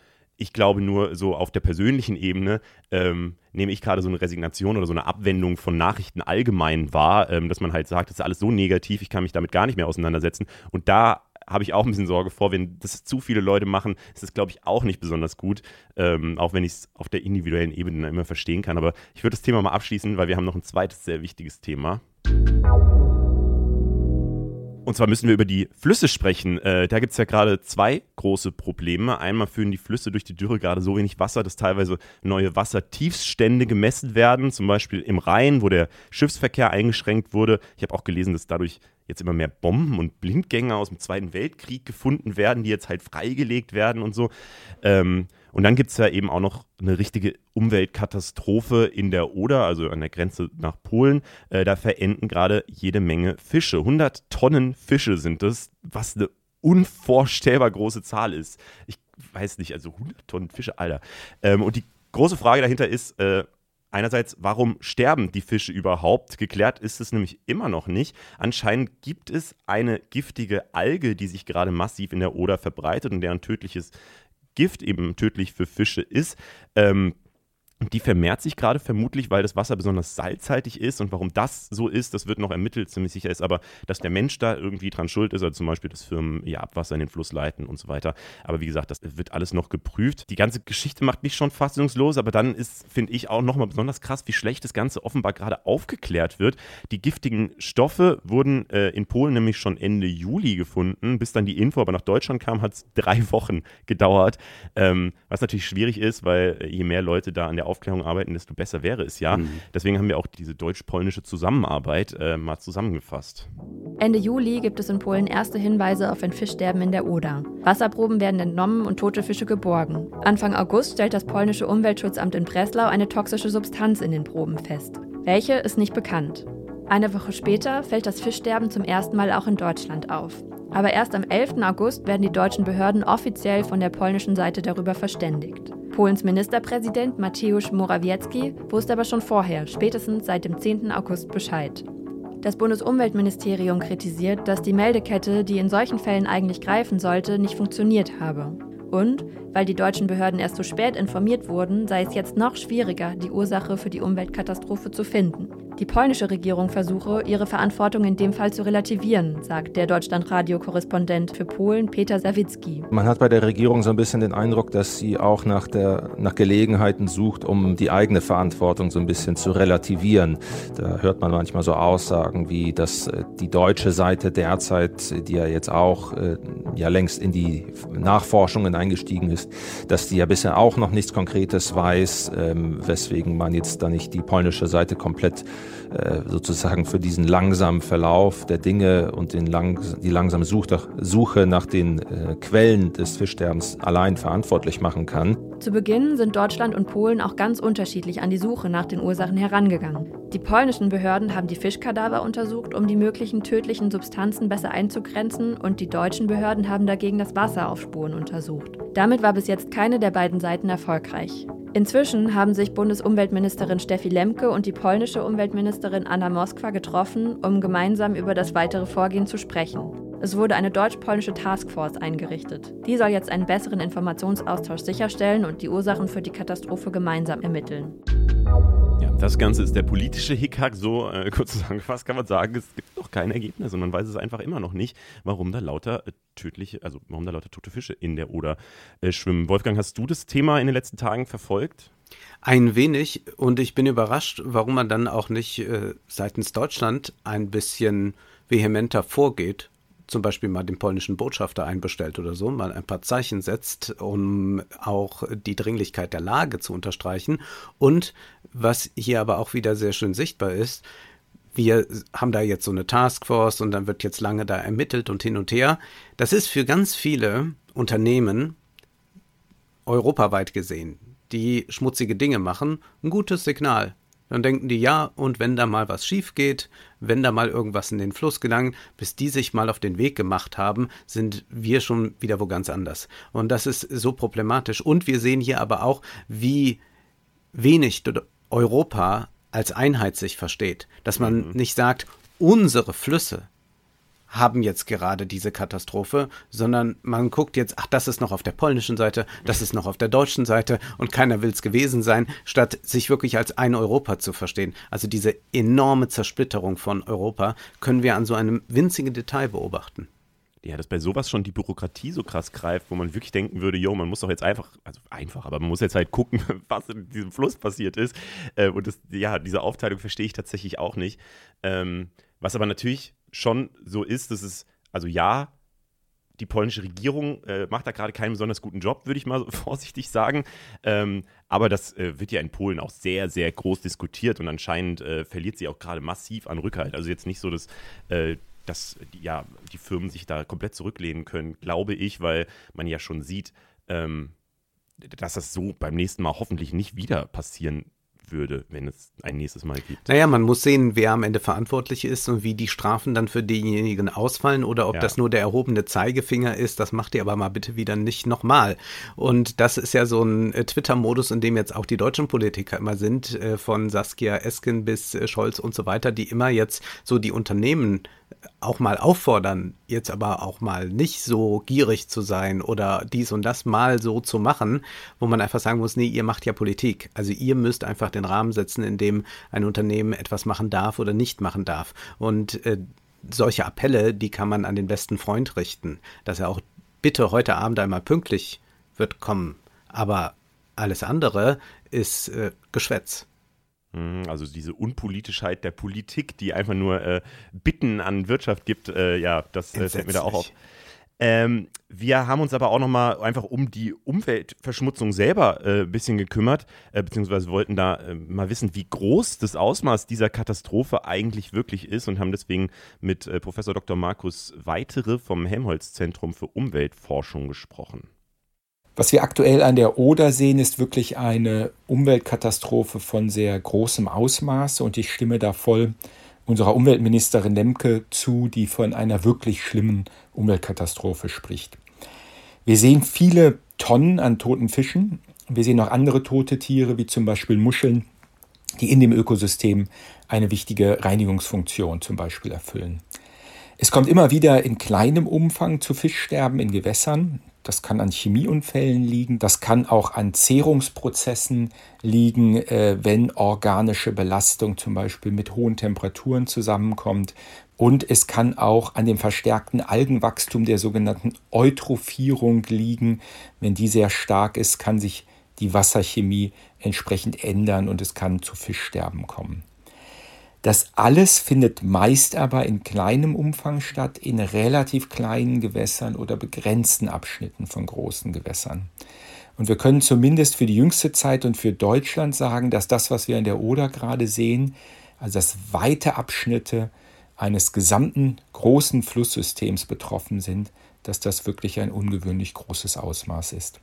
ich glaube nur so auf der persönlichen Ebene ähm, nehme ich gerade so eine Resignation oder so eine Abwendung von Nachrichten allgemein wahr, ähm, dass man halt sagt, das ist alles so negativ, ich kann mich damit gar nicht mehr auseinandersetzen. Und da habe ich auch ein bisschen Sorge vor, wenn das zu viele Leute machen, ist das, glaube ich, auch nicht besonders gut, ähm, auch wenn ich es auf der individuellen Ebene immer verstehen kann. Aber ich würde das Thema mal abschließen, weil wir haben noch ein zweites sehr wichtiges Thema. Und zwar müssen wir über die Flüsse sprechen. Äh, da gibt es ja gerade zwei große Probleme. Einmal führen die Flüsse durch die Dürre gerade so wenig Wasser, dass teilweise neue Wassertiefstände gemessen werden. Zum Beispiel im Rhein, wo der Schiffsverkehr eingeschränkt wurde. Ich habe auch gelesen, dass dadurch jetzt immer mehr Bomben und Blindgänger aus dem Zweiten Weltkrieg gefunden werden, die jetzt halt freigelegt werden und so. Ähm, und dann gibt es ja eben auch noch eine richtige Umweltkatastrophe in der Oder, also an der Grenze nach Polen. Äh, da verenden gerade jede Menge Fische. 100 Tonnen Fische sind das, was eine unvorstellbar große Zahl ist. Ich weiß nicht, also 100 Tonnen Fische, Alter. Ähm, und die große Frage dahinter ist, äh, Einerseits, warum sterben die Fische überhaupt? Geklärt ist es nämlich immer noch nicht. Anscheinend gibt es eine giftige Alge, die sich gerade massiv in der Oder verbreitet und deren tödliches Gift eben tödlich für Fische ist. Ähm, und die vermehrt sich gerade vermutlich, weil das Wasser besonders salzhaltig ist. Und warum das so ist, das wird noch ermittelt. Ziemlich sicher ist aber, dass der Mensch da irgendwie dran schuld ist. Also zum Beispiel, dass Firmen ihr Abwasser in den Fluss leiten und so weiter. Aber wie gesagt, das wird alles noch geprüft. Die ganze Geschichte macht mich schon fassungslos. Aber dann ist, finde ich, auch nochmal besonders krass, wie schlecht das Ganze offenbar gerade aufgeklärt wird. Die giftigen Stoffe wurden äh, in Polen nämlich schon Ende Juli gefunden. Bis dann die Info aber nach Deutschland kam, hat es drei Wochen gedauert. Ähm, was natürlich schwierig ist, weil äh, je mehr Leute da an der Aufklärung arbeiten, desto besser wäre es ja. Mhm. Deswegen haben wir auch diese deutsch-polnische Zusammenarbeit äh, mal zusammengefasst. Ende Juli gibt es in Polen erste Hinweise auf ein Fischsterben in der Oder. Wasserproben werden entnommen und tote Fische geborgen. Anfang August stellt das polnische Umweltschutzamt in Breslau eine toxische Substanz in den Proben fest. Welche ist nicht bekannt. Eine Woche später fällt das Fischsterben zum ersten Mal auch in Deutschland auf. Aber erst am 11. August werden die deutschen Behörden offiziell von der polnischen Seite darüber verständigt. Polens Ministerpräsident Mateusz Morawiecki wusste aber schon vorher, spätestens seit dem 10. August, Bescheid. Das Bundesumweltministerium kritisiert, dass die Meldekette, die in solchen Fällen eigentlich greifen sollte, nicht funktioniert habe. Und, weil die deutschen Behörden erst so spät informiert wurden, sei es jetzt noch schwieriger, die Ursache für die Umweltkatastrophe zu finden. Die polnische Regierung versuche, ihre Verantwortung in dem Fall zu relativieren, sagt der Deutschlandradio-Korrespondent für Polen Peter Sawicki. Man hat bei der Regierung so ein bisschen den Eindruck, dass sie auch nach, der, nach Gelegenheiten sucht, um die eigene Verantwortung so ein bisschen zu relativieren. Da hört man manchmal so Aussagen wie, dass äh, die deutsche Seite derzeit, die ja jetzt auch äh, ja längst in die Nachforschungen eingestiegen ist, dass die ja bisher auch noch nichts Konkretes weiß, ähm, weswegen man jetzt da nicht die polnische Seite komplett sozusagen für diesen langsamen Verlauf der Dinge und den lang, die langsame Suche nach den äh, Quellen des Fischsterbens allein verantwortlich machen kann. Zu Beginn sind Deutschland und Polen auch ganz unterschiedlich an die Suche nach den Ursachen herangegangen. Die polnischen Behörden haben die Fischkadaver untersucht, um die möglichen tödlichen Substanzen besser einzugrenzen, und die deutschen Behörden haben dagegen das Wasser auf Spuren untersucht. Damit war bis jetzt keine der beiden Seiten erfolgreich. Inzwischen haben sich Bundesumweltministerin Steffi Lemke und die polnische Umweltministerin Anna Moskwa getroffen, um gemeinsam über das weitere Vorgehen zu sprechen. Es wurde eine deutsch-polnische Taskforce eingerichtet. Die soll jetzt einen besseren Informationsaustausch sicherstellen und die Ursachen für die Katastrophe gemeinsam ermitteln. Ja, das Ganze ist der politische Hickhack. So äh, kurz zusammengefasst kann man sagen, es gibt noch kein Ergebnis und man weiß es einfach immer noch nicht, warum da lauter äh, tödliche, also warum da lauter tote Fische in der Oder äh, schwimmen. Wolfgang, hast du das Thema in den letzten Tagen verfolgt? Ein wenig und ich bin überrascht, warum man dann auch nicht äh, seitens Deutschland ein bisschen vehementer vorgeht zum Beispiel mal den polnischen Botschafter einbestellt oder so, mal ein paar Zeichen setzt, um auch die Dringlichkeit der Lage zu unterstreichen. Und was hier aber auch wieder sehr schön sichtbar ist, wir haben da jetzt so eine Taskforce und dann wird jetzt lange da ermittelt und hin und her. Das ist für ganz viele Unternehmen europaweit gesehen, die schmutzige Dinge machen, ein gutes Signal. Dann denken die, ja, und wenn da mal was schief geht, wenn da mal irgendwas in den Fluss gelangt, bis die sich mal auf den Weg gemacht haben, sind wir schon wieder wo ganz anders. Und das ist so problematisch. Und wir sehen hier aber auch, wie wenig Europa als Einheit sich versteht. Dass man mhm. nicht sagt, unsere Flüsse haben jetzt gerade diese Katastrophe, sondern man guckt jetzt, ach, das ist noch auf der polnischen Seite, das ist noch auf der deutschen Seite und keiner will es gewesen sein, statt sich wirklich als ein Europa zu verstehen. Also diese enorme Zersplitterung von Europa können wir an so einem winzigen Detail beobachten. Ja, dass bei sowas schon die Bürokratie so krass greift, wo man wirklich denken würde, jo, man muss doch jetzt einfach, also einfach, aber man muss jetzt halt gucken, was in diesem Fluss passiert ist. Äh, und das, ja, diese Aufteilung verstehe ich tatsächlich auch nicht. Ähm, was aber natürlich schon so ist, dass es, also ja, die polnische Regierung äh, macht da gerade keinen besonders guten Job, würde ich mal so vorsichtig sagen. Ähm, aber das äh, wird ja in Polen auch sehr, sehr groß diskutiert und anscheinend äh, verliert sie auch gerade massiv an Rückhalt. Also jetzt nicht so, dass, äh, dass die, ja, die Firmen sich da komplett zurücklehnen können, glaube ich, weil man ja schon sieht, ähm, dass das so beim nächsten Mal hoffentlich nicht wieder passieren würde, wenn es ein nächstes Mal gibt. Naja, man muss sehen, wer am Ende verantwortlich ist und wie die Strafen dann für diejenigen ausfallen oder ob ja. das nur der erhobene Zeigefinger ist. Das macht ihr aber mal bitte wieder nicht nochmal. Und das ist ja so ein äh, Twitter-Modus, in dem jetzt auch die deutschen Politiker immer sind, äh, von Saskia Esken bis äh, Scholz und so weiter, die immer jetzt so die Unternehmen auch mal auffordern, jetzt aber auch mal nicht so gierig zu sein oder dies und das mal so zu machen, wo man einfach sagen muss, nee, ihr macht ja Politik. Also ihr müsst einfach den Rahmen setzen, in dem ein Unternehmen etwas machen darf oder nicht machen darf. Und äh, solche Appelle, die kann man an den besten Freund richten, dass er auch bitte heute Abend einmal pünktlich wird kommen. Aber alles andere ist äh, Geschwätz. Mhm, also diese Unpolitischheit der Politik, die einfach nur äh, Bitten an Wirtschaft gibt, äh, ja, das äh, fällt mir da auch auf. Ähm, wir haben uns aber auch nochmal einfach um die Umweltverschmutzung selber äh, ein bisschen gekümmert, äh, beziehungsweise wollten da äh, mal wissen, wie groß das Ausmaß dieser Katastrophe eigentlich wirklich ist und haben deswegen mit äh, Professor Dr. Markus Weitere vom Helmholtz-Zentrum für Umweltforschung gesprochen. Was wir aktuell an der Oder sehen, ist wirklich eine Umweltkatastrophe von sehr großem Ausmaß und ich stimme da voll unserer Umweltministerin Lemke zu, die von einer wirklich schlimmen Umweltkatastrophe spricht. Wir sehen viele Tonnen an toten Fischen. Wir sehen auch andere tote Tiere, wie zum Beispiel Muscheln, die in dem Ökosystem eine wichtige Reinigungsfunktion zum Beispiel erfüllen. Es kommt immer wieder in kleinem Umfang zu Fischsterben in Gewässern. Das kann an Chemieunfällen liegen, das kann auch an Zehrungsprozessen liegen, äh, wenn organische Belastung zum Beispiel mit hohen Temperaturen zusammenkommt. Und es kann auch an dem verstärkten Algenwachstum der sogenannten Eutrophierung liegen. Wenn die sehr stark ist, kann sich die Wasserchemie entsprechend ändern und es kann zu Fischsterben kommen. Das alles findet meist aber in kleinem Umfang statt, in relativ kleinen Gewässern oder begrenzten Abschnitten von großen Gewässern. Und wir können zumindest für die jüngste Zeit und für Deutschland sagen, dass das, was wir in der Oder gerade sehen, also dass weite Abschnitte eines gesamten großen Flusssystems betroffen sind, dass das wirklich ein ungewöhnlich großes Ausmaß ist.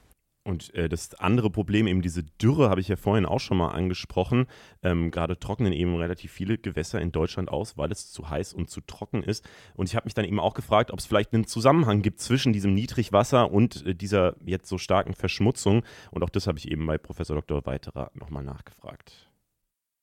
Und äh, das andere Problem, eben diese Dürre, habe ich ja vorhin auch schon mal angesprochen. Ähm, Gerade trocknen eben relativ viele Gewässer in Deutschland aus, weil es zu heiß und zu trocken ist. Und ich habe mich dann eben auch gefragt, ob es vielleicht einen Zusammenhang gibt zwischen diesem Niedrigwasser und äh, dieser jetzt so starken Verschmutzung. Und auch das habe ich eben bei Professor Dr. Weiterer nochmal nachgefragt.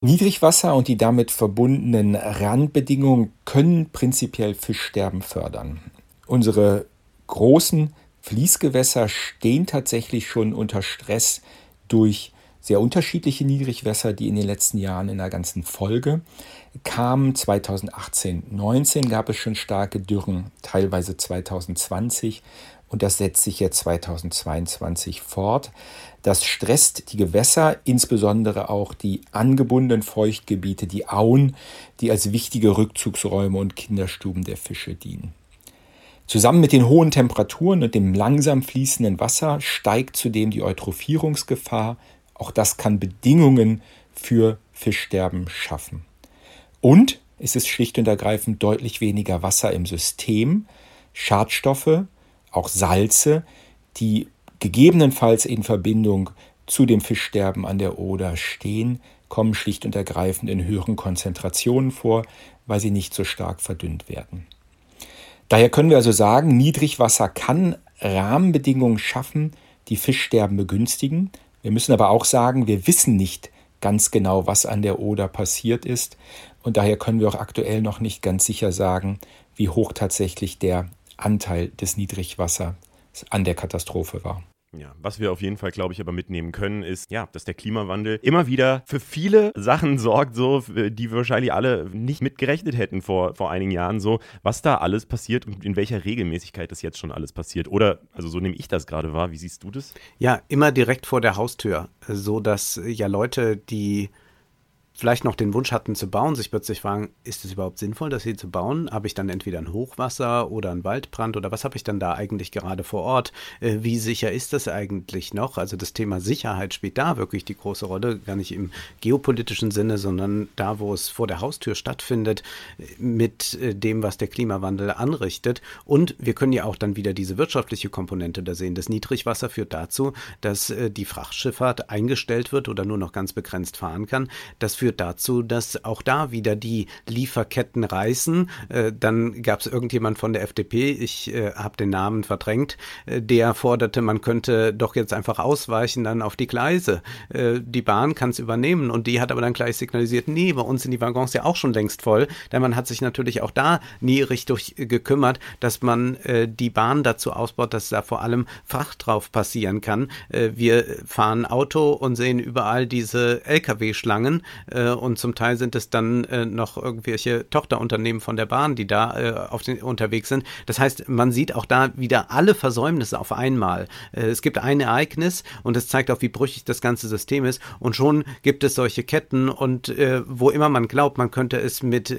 Niedrigwasser und die damit verbundenen Randbedingungen können prinzipiell Fischsterben fördern. Unsere großen Fließgewässer stehen tatsächlich schon unter Stress durch sehr unterschiedliche Niedrigwässer, die in den letzten Jahren in der ganzen Folge kamen. 2018, 19 gab es schon starke Dürren, teilweise 2020 und das setzt sich jetzt 2022 fort. Das stresst die Gewässer, insbesondere auch die angebundenen Feuchtgebiete, die Auen, die als wichtige Rückzugsräume und Kinderstuben der Fische dienen. Zusammen mit den hohen Temperaturen und dem langsam fließenden Wasser steigt zudem die Eutrophierungsgefahr. Auch das kann Bedingungen für Fischsterben schaffen. Und es ist schlicht und ergreifend deutlich weniger Wasser im System, Schadstoffe, auch Salze, die gegebenenfalls in Verbindung zu dem Fischsterben an der Oder stehen, kommen schlicht und ergreifend in höheren Konzentrationen vor, weil sie nicht so stark verdünnt werden. Daher können wir also sagen, Niedrigwasser kann Rahmenbedingungen schaffen, die Fischsterben begünstigen. Wir müssen aber auch sagen, wir wissen nicht ganz genau, was an der Oder passiert ist. Und daher können wir auch aktuell noch nicht ganz sicher sagen, wie hoch tatsächlich der Anteil des Niedrigwassers an der Katastrophe war. Ja, was wir auf jeden Fall, glaube ich, aber mitnehmen können, ist, ja, dass der Klimawandel immer wieder für viele Sachen sorgt, so, die wir wahrscheinlich alle nicht mitgerechnet hätten vor, vor einigen Jahren, so, was da alles passiert und in welcher Regelmäßigkeit das jetzt schon alles passiert. Oder, also so nehme ich das gerade wahr. Wie siehst du das? Ja, immer direkt vor der Haustür, so dass ja Leute, die vielleicht noch den Wunsch hatten zu bauen, sich plötzlich fragen, ist es überhaupt sinnvoll, das hier zu bauen? Habe ich dann entweder ein Hochwasser oder einen Waldbrand oder was habe ich dann da eigentlich gerade vor Ort? Äh, wie sicher ist das eigentlich noch? Also das Thema Sicherheit spielt da wirklich die große Rolle, gar nicht im geopolitischen Sinne, sondern da, wo es vor der Haustür stattfindet, mit äh, dem, was der Klimawandel anrichtet. Und wir können ja auch dann wieder diese wirtschaftliche Komponente da sehen. Das Niedrigwasser führt dazu, dass äh, die Frachtschifffahrt eingestellt wird oder nur noch ganz begrenzt fahren kann. Das führt dazu, dass auch da wieder die Lieferketten reißen. Äh, dann gab es irgendjemand von der FDP, ich äh, habe den Namen verdrängt, äh, der forderte, man könnte doch jetzt einfach ausweichen dann auf die Gleise. Äh, die Bahn kann es übernehmen und die hat aber dann gleich signalisiert, nee, bei uns sind die Waggons ja auch schon längst voll, denn man hat sich natürlich auch da nie richtig gekümmert, dass man äh, die Bahn dazu ausbaut, dass da vor allem Fracht drauf passieren kann. Äh, wir fahren Auto und sehen überall diese Lkw-Schlangen äh, und zum Teil sind es dann äh, noch irgendwelche Tochterunternehmen von der Bahn, die da äh, auf den, unterwegs sind. Das heißt, man sieht auch da wieder alle Versäumnisse auf einmal. Äh, es gibt ein Ereignis und es zeigt auch, wie brüchig das ganze System ist und schon gibt es solche Ketten und äh, wo immer man glaubt, man könnte es mit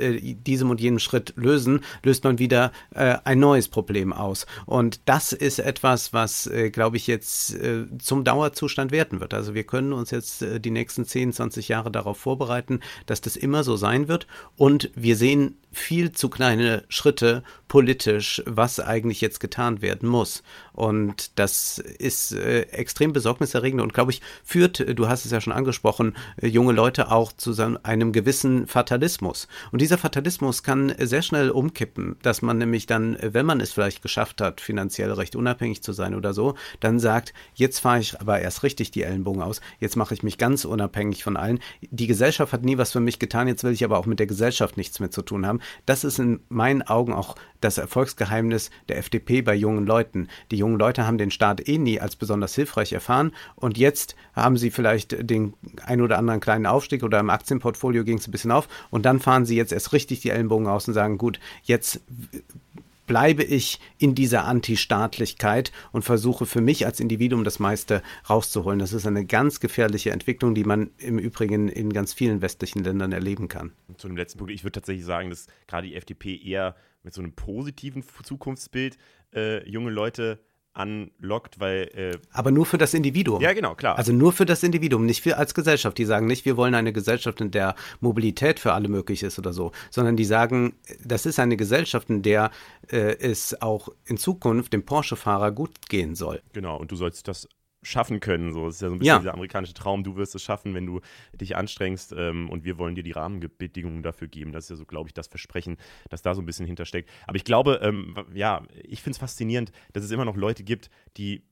diesem und jenem Schritt lösen, löst man wieder ein neues Problem aus. Und das ist etwas, was, glaube ich, jetzt zum Dauerzustand werden wird. Also wir können uns jetzt die nächsten 10, 20 Jahre darauf vorbereiten vorbereiten, dass das immer so sein wird. Und wir sehen viel zu kleine Schritte politisch, was eigentlich jetzt getan werden muss. Und das ist äh, extrem besorgniserregend und glaube ich, führt, du hast es ja schon angesprochen, äh, junge Leute auch zu einem gewissen Fatalismus. Und dieser Fatalismus kann sehr schnell umkippen, dass man nämlich dann, wenn man es vielleicht geschafft hat, finanziell recht unabhängig zu sein oder so, dann sagt, jetzt fahre ich aber erst richtig die Ellenbogen aus, jetzt mache ich mich ganz unabhängig von allen. Die Gesellschaft hat nie was für mich getan, jetzt will ich aber auch mit der Gesellschaft nichts mehr zu tun haben. Das ist in meinen Augen auch das Erfolgsgeheimnis der FDP bei jungen Leuten. Die jungen Leute haben den Staat eh nie als besonders hilfreich erfahren und jetzt haben sie vielleicht den ein oder anderen kleinen Aufstieg oder im Aktienportfolio ging es ein bisschen auf und dann fahren sie jetzt erst richtig die Ellenbogen aus und sagen, gut, jetzt bleibe ich in dieser Antistaatlichkeit und versuche für mich als Individuum das meiste rauszuholen. Das ist eine ganz gefährliche Entwicklung, die man im Übrigen in ganz vielen westlichen Ländern erleben kann. Zu dem letzten Punkt, ich würde tatsächlich sagen, dass gerade die FDP eher mit so einem positiven Zukunftsbild äh, junge Leute anlockt, weil. Äh Aber nur für das Individuum. Ja, genau, klar. Also nur für das Individuum, nicht für als Gesellschaft. Die sagen nicht, wir wollen eine Gesellschaft, in der Mobilität für alle möglich ist oder so, sondern die sagen, das ist eine Gesellschaft, in der äh, es auch in Zukunft dem Porsche-Fahrer gut gehen soll. Genau, und du sollst das schaffen können. So, das ist ja so ein bisschen ja. dieser amerikanische Traum. Du wirst es schaffen, wenn du dich anstrengst ähm, und wir wollen dir die Rahmenbedingungen dafür geben. Das ist ja so, glaube ich, das Versprechen, das da so ein bisschen hintersteckt. Aber ich glaube, ähm, ja, ich finde es faszinierend, dass es immer noch Leute gibt, die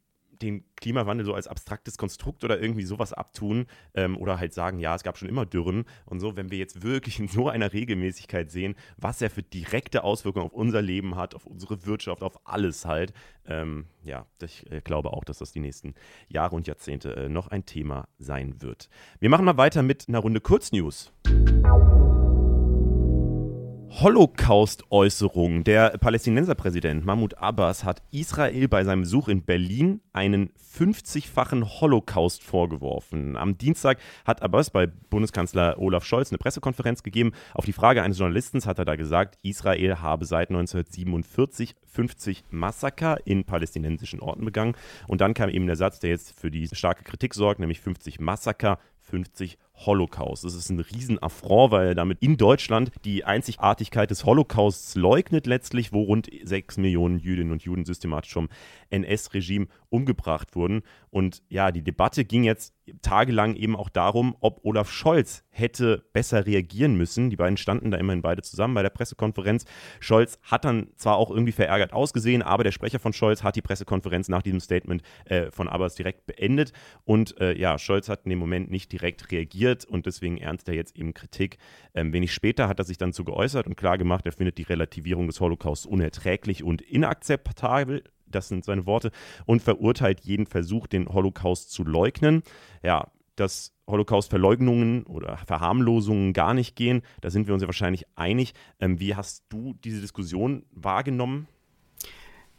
den Klimawandel so als abstraktes Konstrukt oder irgendwie sowas abtun ähm, oder halt sagen, ja, es gab schon immer Dürren und so, wenn wir jetzt wirklich in so einer Regelmäßigkeit sehen, was er für direkte Auswirkungen auf unser Leben hat, auf unsere Wirtschaft, auf alles halt, ähm, ja, ich äh, glaube auch, dass das die nächsten Jahre und Jahrzehnte äh, noch ein Thema sein wird. Wir machen mal weiter mit einer Runde Kurznews. Holocaust-Äußerungen. Der Palästinenserpräsident Mahmoud Abbas hat Israel bei seinem Besuch in Berlin einen 50-fachen Holocaust vorgeworfen. Am Dienstag hat Abbas bei Bundeskanzler Olaf Scholz eine Pressekonferenz gegeben. Auf die Frage eines Journalisten hat er da gesagt, Israel habe seit 1947 50 Massaker in palästinensischen Orten begangen. Und dann kam eben der Satz, der jetzt für die starke Kritik sorgt, nämlich 50 Massaker, 50 Holocaust. Das ist ein Riesenaffront, weil er damit in Deutschland die Einzigartigkeit des Holocausts leugnet letztlich, wo rund sechs Millionen Jüdinnen und Juden systematisch vom NS-Regime umgebracht wurden. Und ja, die Debatte ging jetzt tagelang eben auch darum, ob Olaf Scholz hätte besser reagieren müssen. Die beiden standen da immerhin beide zusammen bei der Pressekonferenz. Scholz hat dann zwar auch irgendwie verärgert ausgesehen, aber der Sprecher von Scholz hat die Pressekonferenz nach diesem Statement äh, von Abbas direkt beendet. Und äh, ja, Scholz hat in dem Moment nicht direkt reagiert und deswegen erntet er jetzt eben Kritik. Ähm, wenig später hat er sich dann zu geäußert und klargemacht, er findet die Relativierung des Holocaust unerträglich und inakzeptabel das sind seine Worte, und verurteilt jeden Versuch, den Holocaust zu leugnen. Ja, dass Holocaust-Verleugnungen oder Verharmlosungen gar nicht gehen, da sind wir uns ja wahrscheinlich einig. Ähm, wie hast du diese Diskussion wahrgenommen?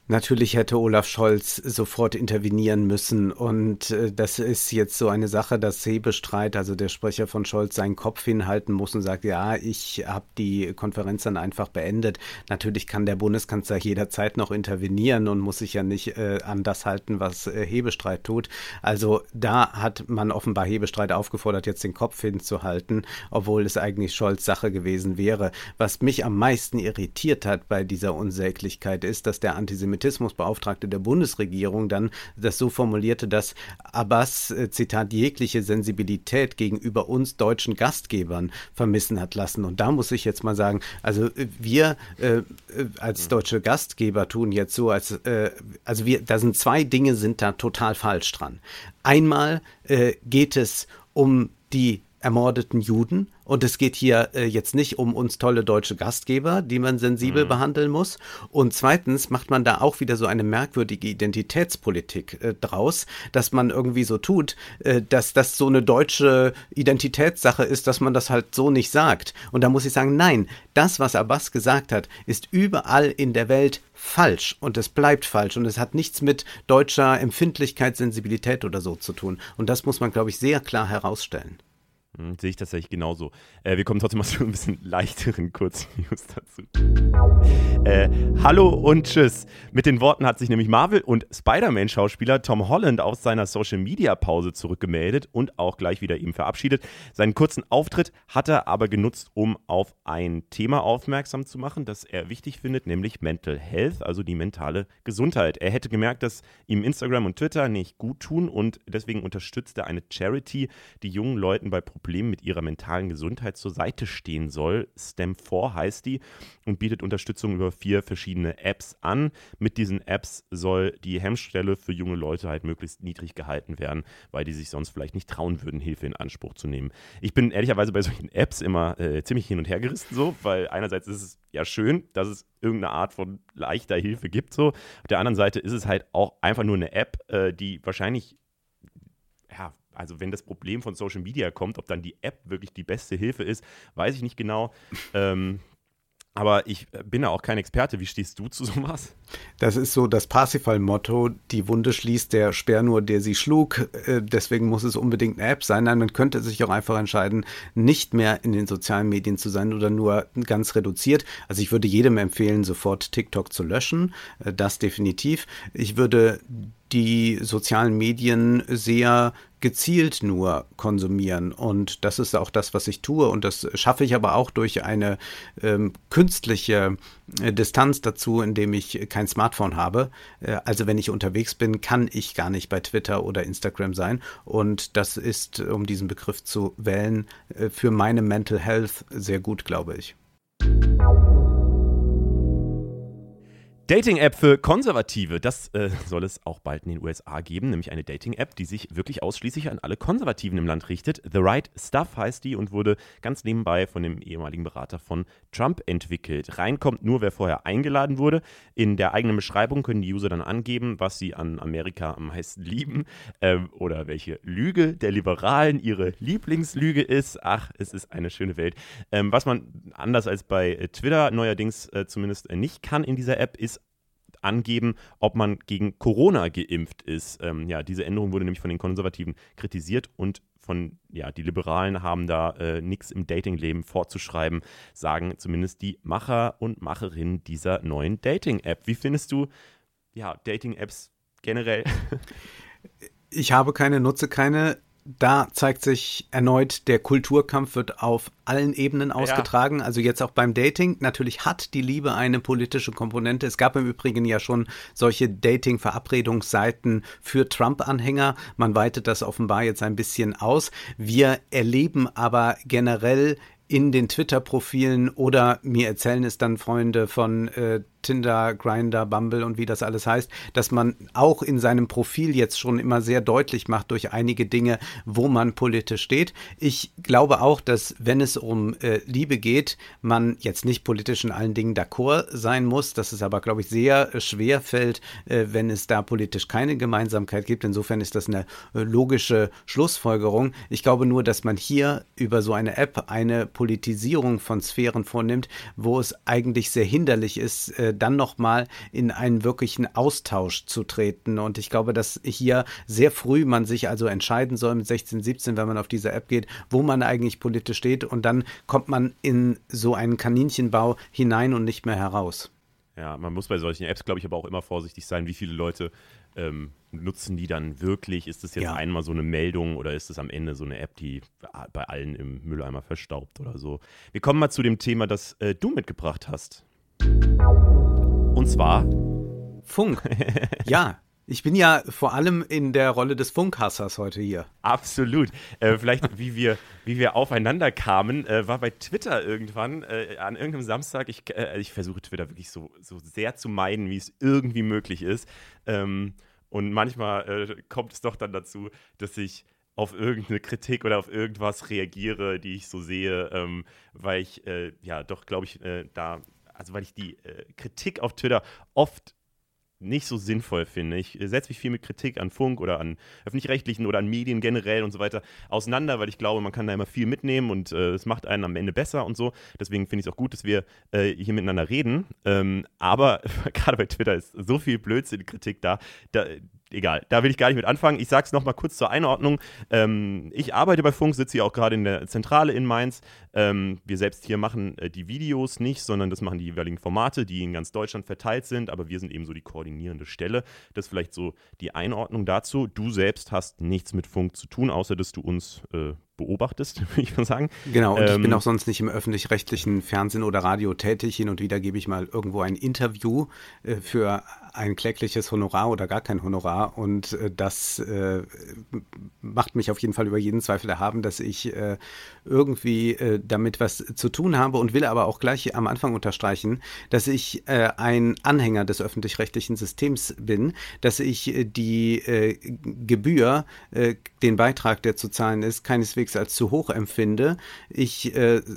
Natürlich hätte Olaf Scholz sofort intervenieren müssen. Und äh, das ist jetzt so eine Sache, dass Hebestreit, also der Sprecher von Scholz, seinen Kopf hinhalten muss und sagt, ja, ich habe die Konferenz dann einfach beendet. Natürlich kann der Bundeskanzler jederzeit noch intervenieren und muss sich ja nicht äh, an das halten, was äh, Hebestreit tut. Also da hat man offenbar Hebestreit aufgefordert, jetzt den Kopf hinzuhalten, obwohl es eigentlich Scholz Sache gewesen wäre. Was mich am meisten irritiert hat bei dieser Unsäglichkeit ist, dass der Antisemitismus Antisemitismusbeauftragte der Bundesregierung dann das so formulierte, dass Abbas, äh, Zitat, jegliche Sensibilität gegenüber uns deutschen Gastgebern vermissen hat lassen. Und da muss ich jetzt mal sagen, also äh, wir äh, als deutsche Gastgeber tun jetzt so, als äh, also wir, da sind zwei Dinge sind da total falsch dran. Einmal äh, geht es um die ermordeten Juden. Und es geht hier äh, jetzt nicht um uns tolle deutsche Gastgeber, die man sensibel mhm. behandeln muss. Und zweitens macht man da auch wieder so eine merkwürdige Identitätspolitik äh, draus, dass man irgendwie so tut, äh, dass das so eine deutsche Identitätssache ist, dass man das halt so nicht sagt. Und da muss ich sagen, nein, das, was Abbas gesagt hat, ist überall in der Welt falsch und es bleibt falsch und es hat nichts mit deutscher Empfindlichkeit, Sensibilität oder so zu tun. Und das muss man, glaube ich, sehr klar herausstellen. Hm, sehe ich tatsächlich genauso. Äh, wir kommen trotzdem mal zu ein bisschen leichteren Kurznews dazu. Äh, hallo und tschüss. Mit den Worten hat sich nämlich Marvel- und Spider-Man-Schauspieler Tom Holland aus seiner Social-Media-Pause zurückgemeldet und auch gleich wieder ihm verabschiedet. Seinen kurzen Auftritt hat er aber genutzt, um auf ein Thema aufmerksam zu machen, das er wichtig findet, nämlich Mental Health, also die mentale Gesundheit. Er hätte gemerkt, dass ihm Instagram und Twitter nicht gut tun und deswegen unterstützt er eine Charity, die jungen Leuten bei Problemen Problemen mit ihrer mentalen Gesundheit zur Seite stehen soll. STEM4 heißt die und bietet Unterstützung über vier verschiedene Apps an. Mit diesen Apps soll die Hemmschwelle für junge Leute halt möglichst niedrig gehalten werden, weil die sich sonst vielleicht nicht trauen würden, Hilfe in Anspruch zu nehmen. Ich bin ehrlicherweise bei solchen Apps immer äh, ziemlich hin und her gerissen, so, weil einerseits ist es ja schön, dass es irgendeine Art von leichter Hilfe gibt, so. Auf der anderen Seite ist es halt auch einfach nur eine App, äh, die wahrscheinlich ja, also wenn das Problem von Social Media kommt, ob dann die App wirklich die beste Hilfe ist, weiß ich nicht genau. ähm, aber ich äh, bin ja auch kein Experte. Wie stehst du zu sowas? Das ist so das Parsifal-Motto: Die Wunde schließt der Speer nur, der sie schlug. Äh, deswegen muss es unbedingt eine App sein. Nein, man könnte sich auch einfach entscheiden, nicht mehr in den sozialen Medien zu sein oder nur ganz reduziert. Also ich würde jedem empfehlen, sofort TikTok zu löschen. Äh, das definitiv. Ich würde die sozialen Medien sehr gezielt nur konsumieren. Und das ist auch das, was ich tue. Und das schaffe ich aber auch durch eine ähm, künstliche äh, Distanz dazu, indem ich kein Smartphone habe. Äh, also wenn ich unterwegs bin, kann ich gar nicht bei Twitter oder Instagram sein. Und das ist, um diesen Begriff zu wählen, äh, für meine Mental Health sehr gut, glaube ich. Dating-App für Konservative, das äh, soll es auch bald in den USA geben, nämlich eine Dating-App, die sich wirklich ausschließlich an alle Konservativen im Land richtet. The Right Stuff heißt die und wurde ganz nebenbei von dem ehemaligen Berater von Trump entwickelt. Reinkommt nur, wer vorher eingeladen wurde. In der eigenen Beschreibung können die User dann angeben, was sie an Amerika am meisten lieben äh, oder welche Lüge der Liberalen ihre Lieblingslüge ist. Ach, es ist eine schöne Welt. Ähm, was man anders als bei Twitter neuerdings äh, zumindest nicht kann in dieser App, ist angeben, ob man gegen Corona geimpft ist. Ähm, ja, diese Änderung wurde nämlich von den Konservativen kritisiert und von, ja, die Liberalen haben da äh, nichts im Datingleben vorzuschreiben, sagen zumindest die Macher und Macherinnen dieser neuen Dating-App. Wie findest du, ja, Dating-Apps generell? Ich habe keine, nutze keine da zeigt sich erneut, der Kulturkampf wird auf allen Ebenen ausgetragen. Ja. Also jetzt auch beim Dating. Natürlich hat die Liebe eine politische Komponente. Es gab im Übrigen ja schon solche Dating-Verabredungsseiten für Trump-Anhänger. Man weitet das offenbar jetzt ein bisschen aus. Wir erleben aber generell in den Twitter-Profilen oder mir erzählen es dann Freunde von äh, Tinder, Grinder, Bumble und wie das alles heißt, dass man auch in seinem Profil jetzt schon immer sehr deutlich macht durch einige Dinge, wo man politisch steht. Ich glaube auch, dass wenn es um äh, Liebe geht, man jetzt nicht politisch in allen Dingen d'accord sein muss, dass es aber, glaube ich, sehr äh, schwer fällt, äh, wenn es da politisch keine Gemeinsamkeit gibt. Insofern ist das eine äh, logische Schlussfolgerung. Ich glaube nur, dass man hier über so eine App eine Politisierung von Sphären vornimmt, wo es eigentlich sehr hinderlich ist, äh, dann nochmal in einen wirklichen Austausch zu treten. Und ich glaube, dass hier sehr früh man sich also entscheiden soll mit 16, 17, wenn man auf diese App geht, wo man eigentlich politisch steht. Und dann kommt man in so einen Kaninchenbau hinein und nicht mehr heraus. Ja, man muss bei solchen Apps, glaube ich, aber auch immer vorsichtig sein, wie viele Leute ähm, nutzen die dann wirklich? Ist das jetzt ja. einmal so eine Meldung oder ist es am Ende so eine App, die bei allen im Mülleimer verstaubt oder so? Wir kommen mal zu dem Thema, das äh, du mitgebracht hast. Und zwar Funk. ja, ich bin ja vor allem in der Rolle des Funkhassers heute hier. Absolut. Äh, vielleicht, wie wir, wie wir aufeinander kamen, äh, war bei Twitter irgendwann äh, an irgendeinem Samstag. Ich, äh, ich versuche Twitter wirklich so, so sehr zu meiden, wie es irgendwie möglich ist. Ähm, und manchmal äh, kommt es doch dann dazu, dass ich auf irgendeine Kritik oder auf irgendwas reagiere, die ich so sehe, ähm, weil ich äh, ja doch, glaube ich, da, also weil ich die Kritik auf Twitter oft nicht so sinnvoll finde. Ich äh, setze mich viel mit Kritik an Funk oder an öffentlich-rechtlichen oder an Medien generell und so weiter auseinander, weil ich glaube, man kann da immer viel mitnehmen und äh, es äh, macht einen am Ende besser und so. Deswegen finde ich es auch gut, dass wir äh, hier miteinander reden. Ähm, aber gerade bei Twitter ist so viel Blödsinn-Kritik da, da egal, da will ich gar nicht mit anfangen. Ich sage es nochmal kurz zur Einordnung. Ähm, ich arbeite bei Funk, sitze hier auch gerade in der Zentrale in Mainz. Ähm, wir selbst hier machen äh, die Videos nicht, sondern das machen die jeweiligen Formate, die in ganz Deutschland verteilt sind, aber wir sind eben so die koordinierende Stelle. Das ist vielleicht so die Einordnung dazu. Du selbst hast nichts mit Funk zu tun, außer dass du uns äh, beobachtest, würde ich mal sagen. Genau, und ähm, ich bin ähm, auch sonst nicht im öffentlich-rechtlichen Fernsehen oder Radio tätig. Hin und wieder gebe ich mal irgendwo ein Interview äh, für ein klägliches Honorar oder gar kein Honorar. Und äh, das äh, macht mich auf jeden Fall über jeden Zweifel erhaben, dass ich äh, irgendwie äh, damit was zu tun habe und will aber auch gleich am Anfang unterstreichen, dass ich äh, ein Anhänger des öffentlich-rechtlichen Systems bin, dass ich die Gebühr, den Beitrag, der zu zahlen ist, keineswegs als zu hoch empfinde. Ich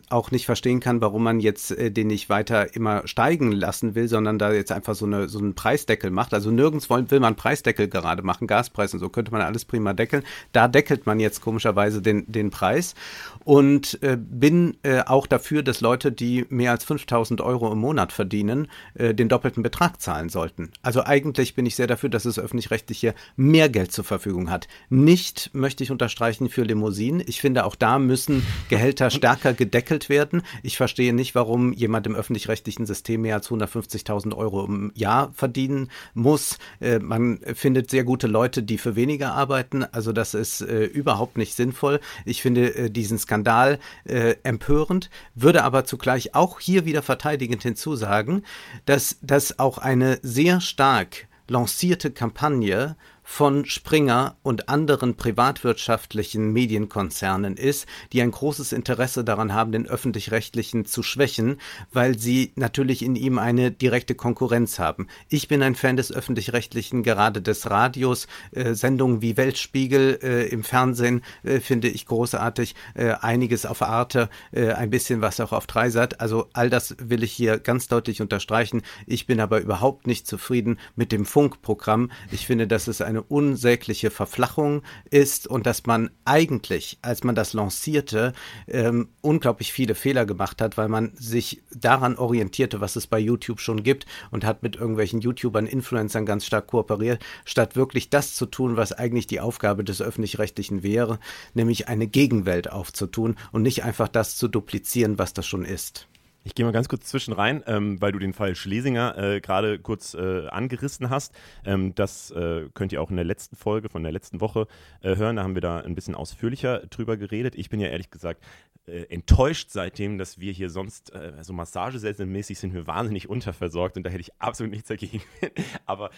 auch nicht verstehen kann, warum man jetzt den nicht weiter immer steigen lassen will, sondern da jetzt einfach so, eine, so einen Preisdeckel macht. Also nirgends will, will man Preisdeckel gerade machen, Gaspreis und so könnte man alles prima deckeln. Da deckelt man jetzt komischerweise den, den Preis. Und äh, bin äh, auch dafür, dass Leute, die mehr als 5000 Euro im Monat verdienen, äh, den doppelten Betrag zahlen sollten. Also eigentlich bin ich sehr dafür, dass es öffentlich-rechtliche mehr Geld zur Verfügung hat. Nicht, möchte ich unterstreichen, für Limousinen. Ich finde, auch da müssen Gehälter stärker gedeckelt werden. Ich verstehe nicht, warum jemand im öffentlich-rechtlichen System mehr als 150.000 Euro im Jahr verdienen muss. Äh, man findet sehr gute Leute, die für weniger arbeiten. Also das ist äh, überhaupt nicht sinnvoll. Ich finde äh, diesen Skandal Skandal äh, empörend, würde aber zugleich auch hier wieder verteidigend hinzusagen, dass das auch eine sehr stark lancierte Kampagne von Springer und anderen privatwirtschaftlichen Medienkonzernen ist, die ein großes Interesse daran haben, den öffentlich-rechtlichen zu schwächen, weil sie natürlich in ihm eine direkte Konkurrenz haben. Ich bin ein Fan des öffentlich-rechtlichen, gerade des Radios, äh, Sendungen wie Weltspiegel äh, im Fernsehen äh, finde ich großartig, äh, einiges auf Arte, äh, ein bisschen was auch auf Dreisat. Also all das will ich hier ganz deutlich unterstreichen. Ich bin aber überhaupt nicht zufrieden mit dem Funkprogramm. Ich finde, das ist eine eine unsägliche Verflachung ist und dass man eigentlich, als man das lancierte, ähm, unglaublich viele Fehler gemacht hat, weil man sich daran orientierte, was es bei YouTube schon gibt und hat mit irgendwelchen YouTubern, Influencern ganz stark kooperiert, statt wirklich das zu tun, was eigentlich die Aufgabe des öffentlich-rechtlichen wäre, nämlich eine Gegenwelt aufzutun und nicht einfach das zu duplizieren, was das schon ist. Ich gehe mal ganz kurz zwischen rein, ähm, weil du den Fall Schlesinger äh, gerade kurz äh, angerissen hast. Ähm, das äh, könnt ihr auch in der letzten Folge von der letzten Woche äh, hören. Da haben wir da ein bisschen ausführlicher drüber geredet. Ich bin ja ehrlich gesagt äh, enttäuscht seitdem, dass wir hier sonst äh, so Massagesätze-mäßig sind wir wahnsinnig unterversorgt und da hätte ich absolut nichts dagegen. Aber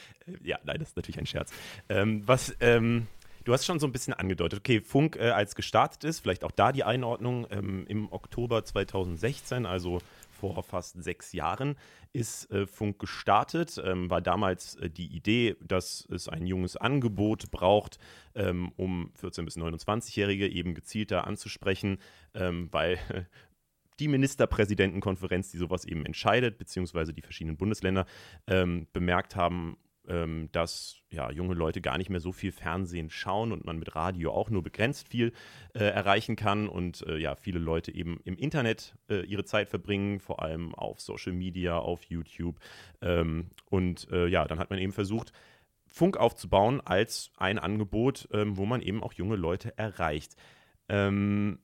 ja, nein, das ist natürlich ein Scherz. Ähm, was ähm, Du hast schon so ein bisschen angedeutet, okay, Funk äh, als gestartet ist, vielleicht auch da die Einordnung ähm, im Oktober 2016, also vor fast sechs Jahren ist äh, Funk gestartet. Ähm, war damals äh, die Idee, dass es ein junges Angebot braucht, ähm, um 14- bis 29-Jährige eben gezielter anzusprechen, ähm, weil die Ministerpräsidentenkonferenz, die sowas eben entscheidet, beziehungsweise die verschiedenen Bundesländer, ähm, bemerkt haben, ähm, dass ja, junge Leute gar nicht mehr so viel Fernsehen schauen und man mit Radio auch nur begrenzt viel äh, erreichen kann und äh, ja, viele Leute eben im Internet äh, ihre Zeit verbringen, vor allem auf Social Media, auf YouTube. Ähm, und äh, ja, dann hat man eben versucht, Funk aufzubauen als ein Angebot, ähm, wo man eben auch junge Leute erreicht. Ähm,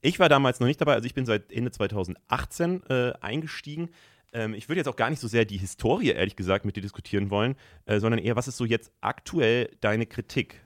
ich war damals noch nicht dabei, also ich bin seit Ende 2018 äh, eingestiegen. Ähm, ich würde jetzt auch gar nicht so sehr die Historie, ehrlich gesagt, mit dir diskutieren wollen, äh, sondern eher, was ist so jetzt aktuell deine Kritik?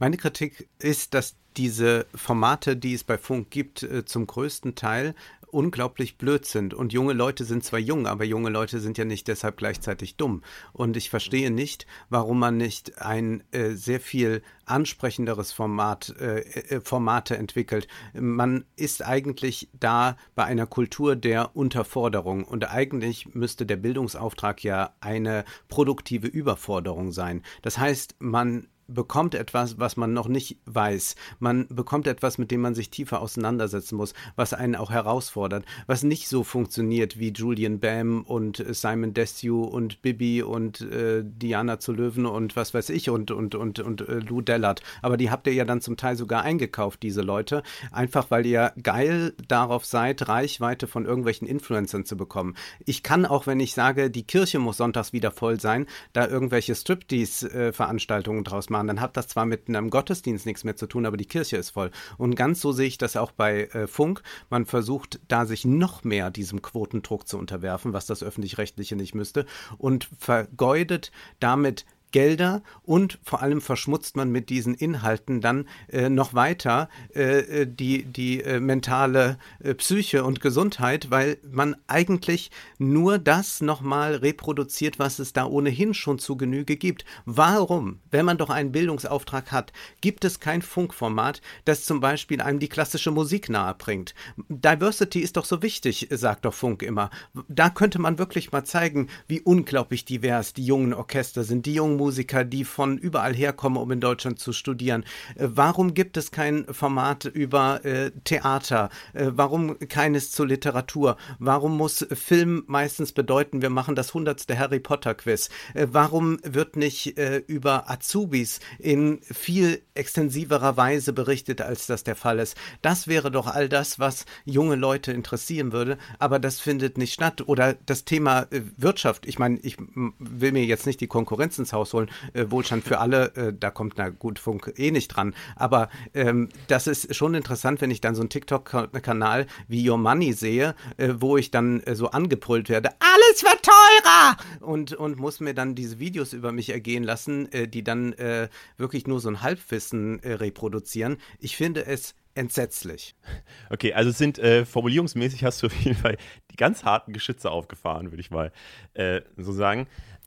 Meine Kritik ist, dass diese Formate, die es bei Funk gibt, äh, zum größten Teil unglaublich blöd sind. Und junge Leute sind zwar jung, aber junge Leute sind ja nicht deshalb gleichzeitig dumm. Und ich verstehe nicht, warum man nicht ein äh, sehr viel ansprechenderes Format, äh, äh, Formate entwickelt. Man ist eigentlich da bei einer Kultur der Unterforderung. Und eigentlich müsste der Bildungsauftrag ja eine produktive Überforderung sein. Das heißt, man bekommt etwas, was man noch nicht weiß. Man bekommt etwas, mit dem man sich tiefer auseinandersetzen muss, was einen auch herausfordert, was nicht so funktioniert wie Julian Bam und Simon Desue und Bibi und äh, Diana zu Löwen und was weiß ich und, und, und, und äh, Lou Dellert. Aber die habt ihr ja dann zum Teil sogar eingekauft, diese Leute, einfach weil ihr geil darauf seid, Reichweite von irgendwelchen Influencern zu bekommen. Ich kann auch, wenn ich sage, die Kirche muss sonntags wieder voll sein, da irgendwelche Striptease-Veranstaltungen draus machen fahren, dann hat das zwar mit einem Gottesdienst nichts mehr zu tun, aber die Kirche ist voll. Und ganz so sehe ich das auch bei äh, Funk. Man versucht da sich noch mehr diesem Quotendruck zu unterwerfen, was das öffentlich-rechtliche nicht müsste, und vergeudet damit Gelder und vor allem verschmutzt man mit diesen Inhalten dann äh, noch weiter äh, äh, die, die äh, mentale äh, Psyche und Gesundheit, weil man eigentlich nur das nochmal reproduziert, was es da ohnehin schon zu Genüge gibt. Warum, wenn man doch einen Bildungsauftrag hat, gibt es kein Funkformat, das zum Beispiel einem die klassische Musik nahebringt? Diversity ist doch so wichtig, sagt doch Funk immer. Da könnte man wirklich mal zeigen, wie unglaublich divers die jungen Orchester sind, die jungen Musiker, die von überall herkommen, um in Deutschland zu studieren? Äh, warum gibt es kein Format über äh, Theater? Äh, warum keines zur Literatur? Warum muss Film meistens bedeuten, wir machen das hundertste Harry Potter Quiz? Warum wird nicht über Azubis in viel extensiverer Weise berichtet, als das der Fall ist? Das wäre doch all das, was junge Leute interessieren würde, aber das findet nicht statt. Oder das Thema Wirtschaft. Ich meine, ich will mir jetzt nicht die Konkurrenz ins Haus rausholen. Äh, Wohlstand für alle, äh, da kommt na gut Funk eh nicht dran. Aber ähm, das ist schon interessant, wenn ich dann so einen TikTok-Kanal wie Your Money sehe, äh, wo ich dann äh, so angebrüllt werde, alles wird teurer! Und, und muss mir dann diese Videos über mich ergehen lassen, äh, die dann äh, wirklich nur so ein Halbwissen reproduzieren. Ich finde es entsetzlich. Okay, also sind äh, formulierungsmäßig hast du auf jeden Fall die ganz harten Geschütze aufgefahren, würde ich mal äh, so sagen.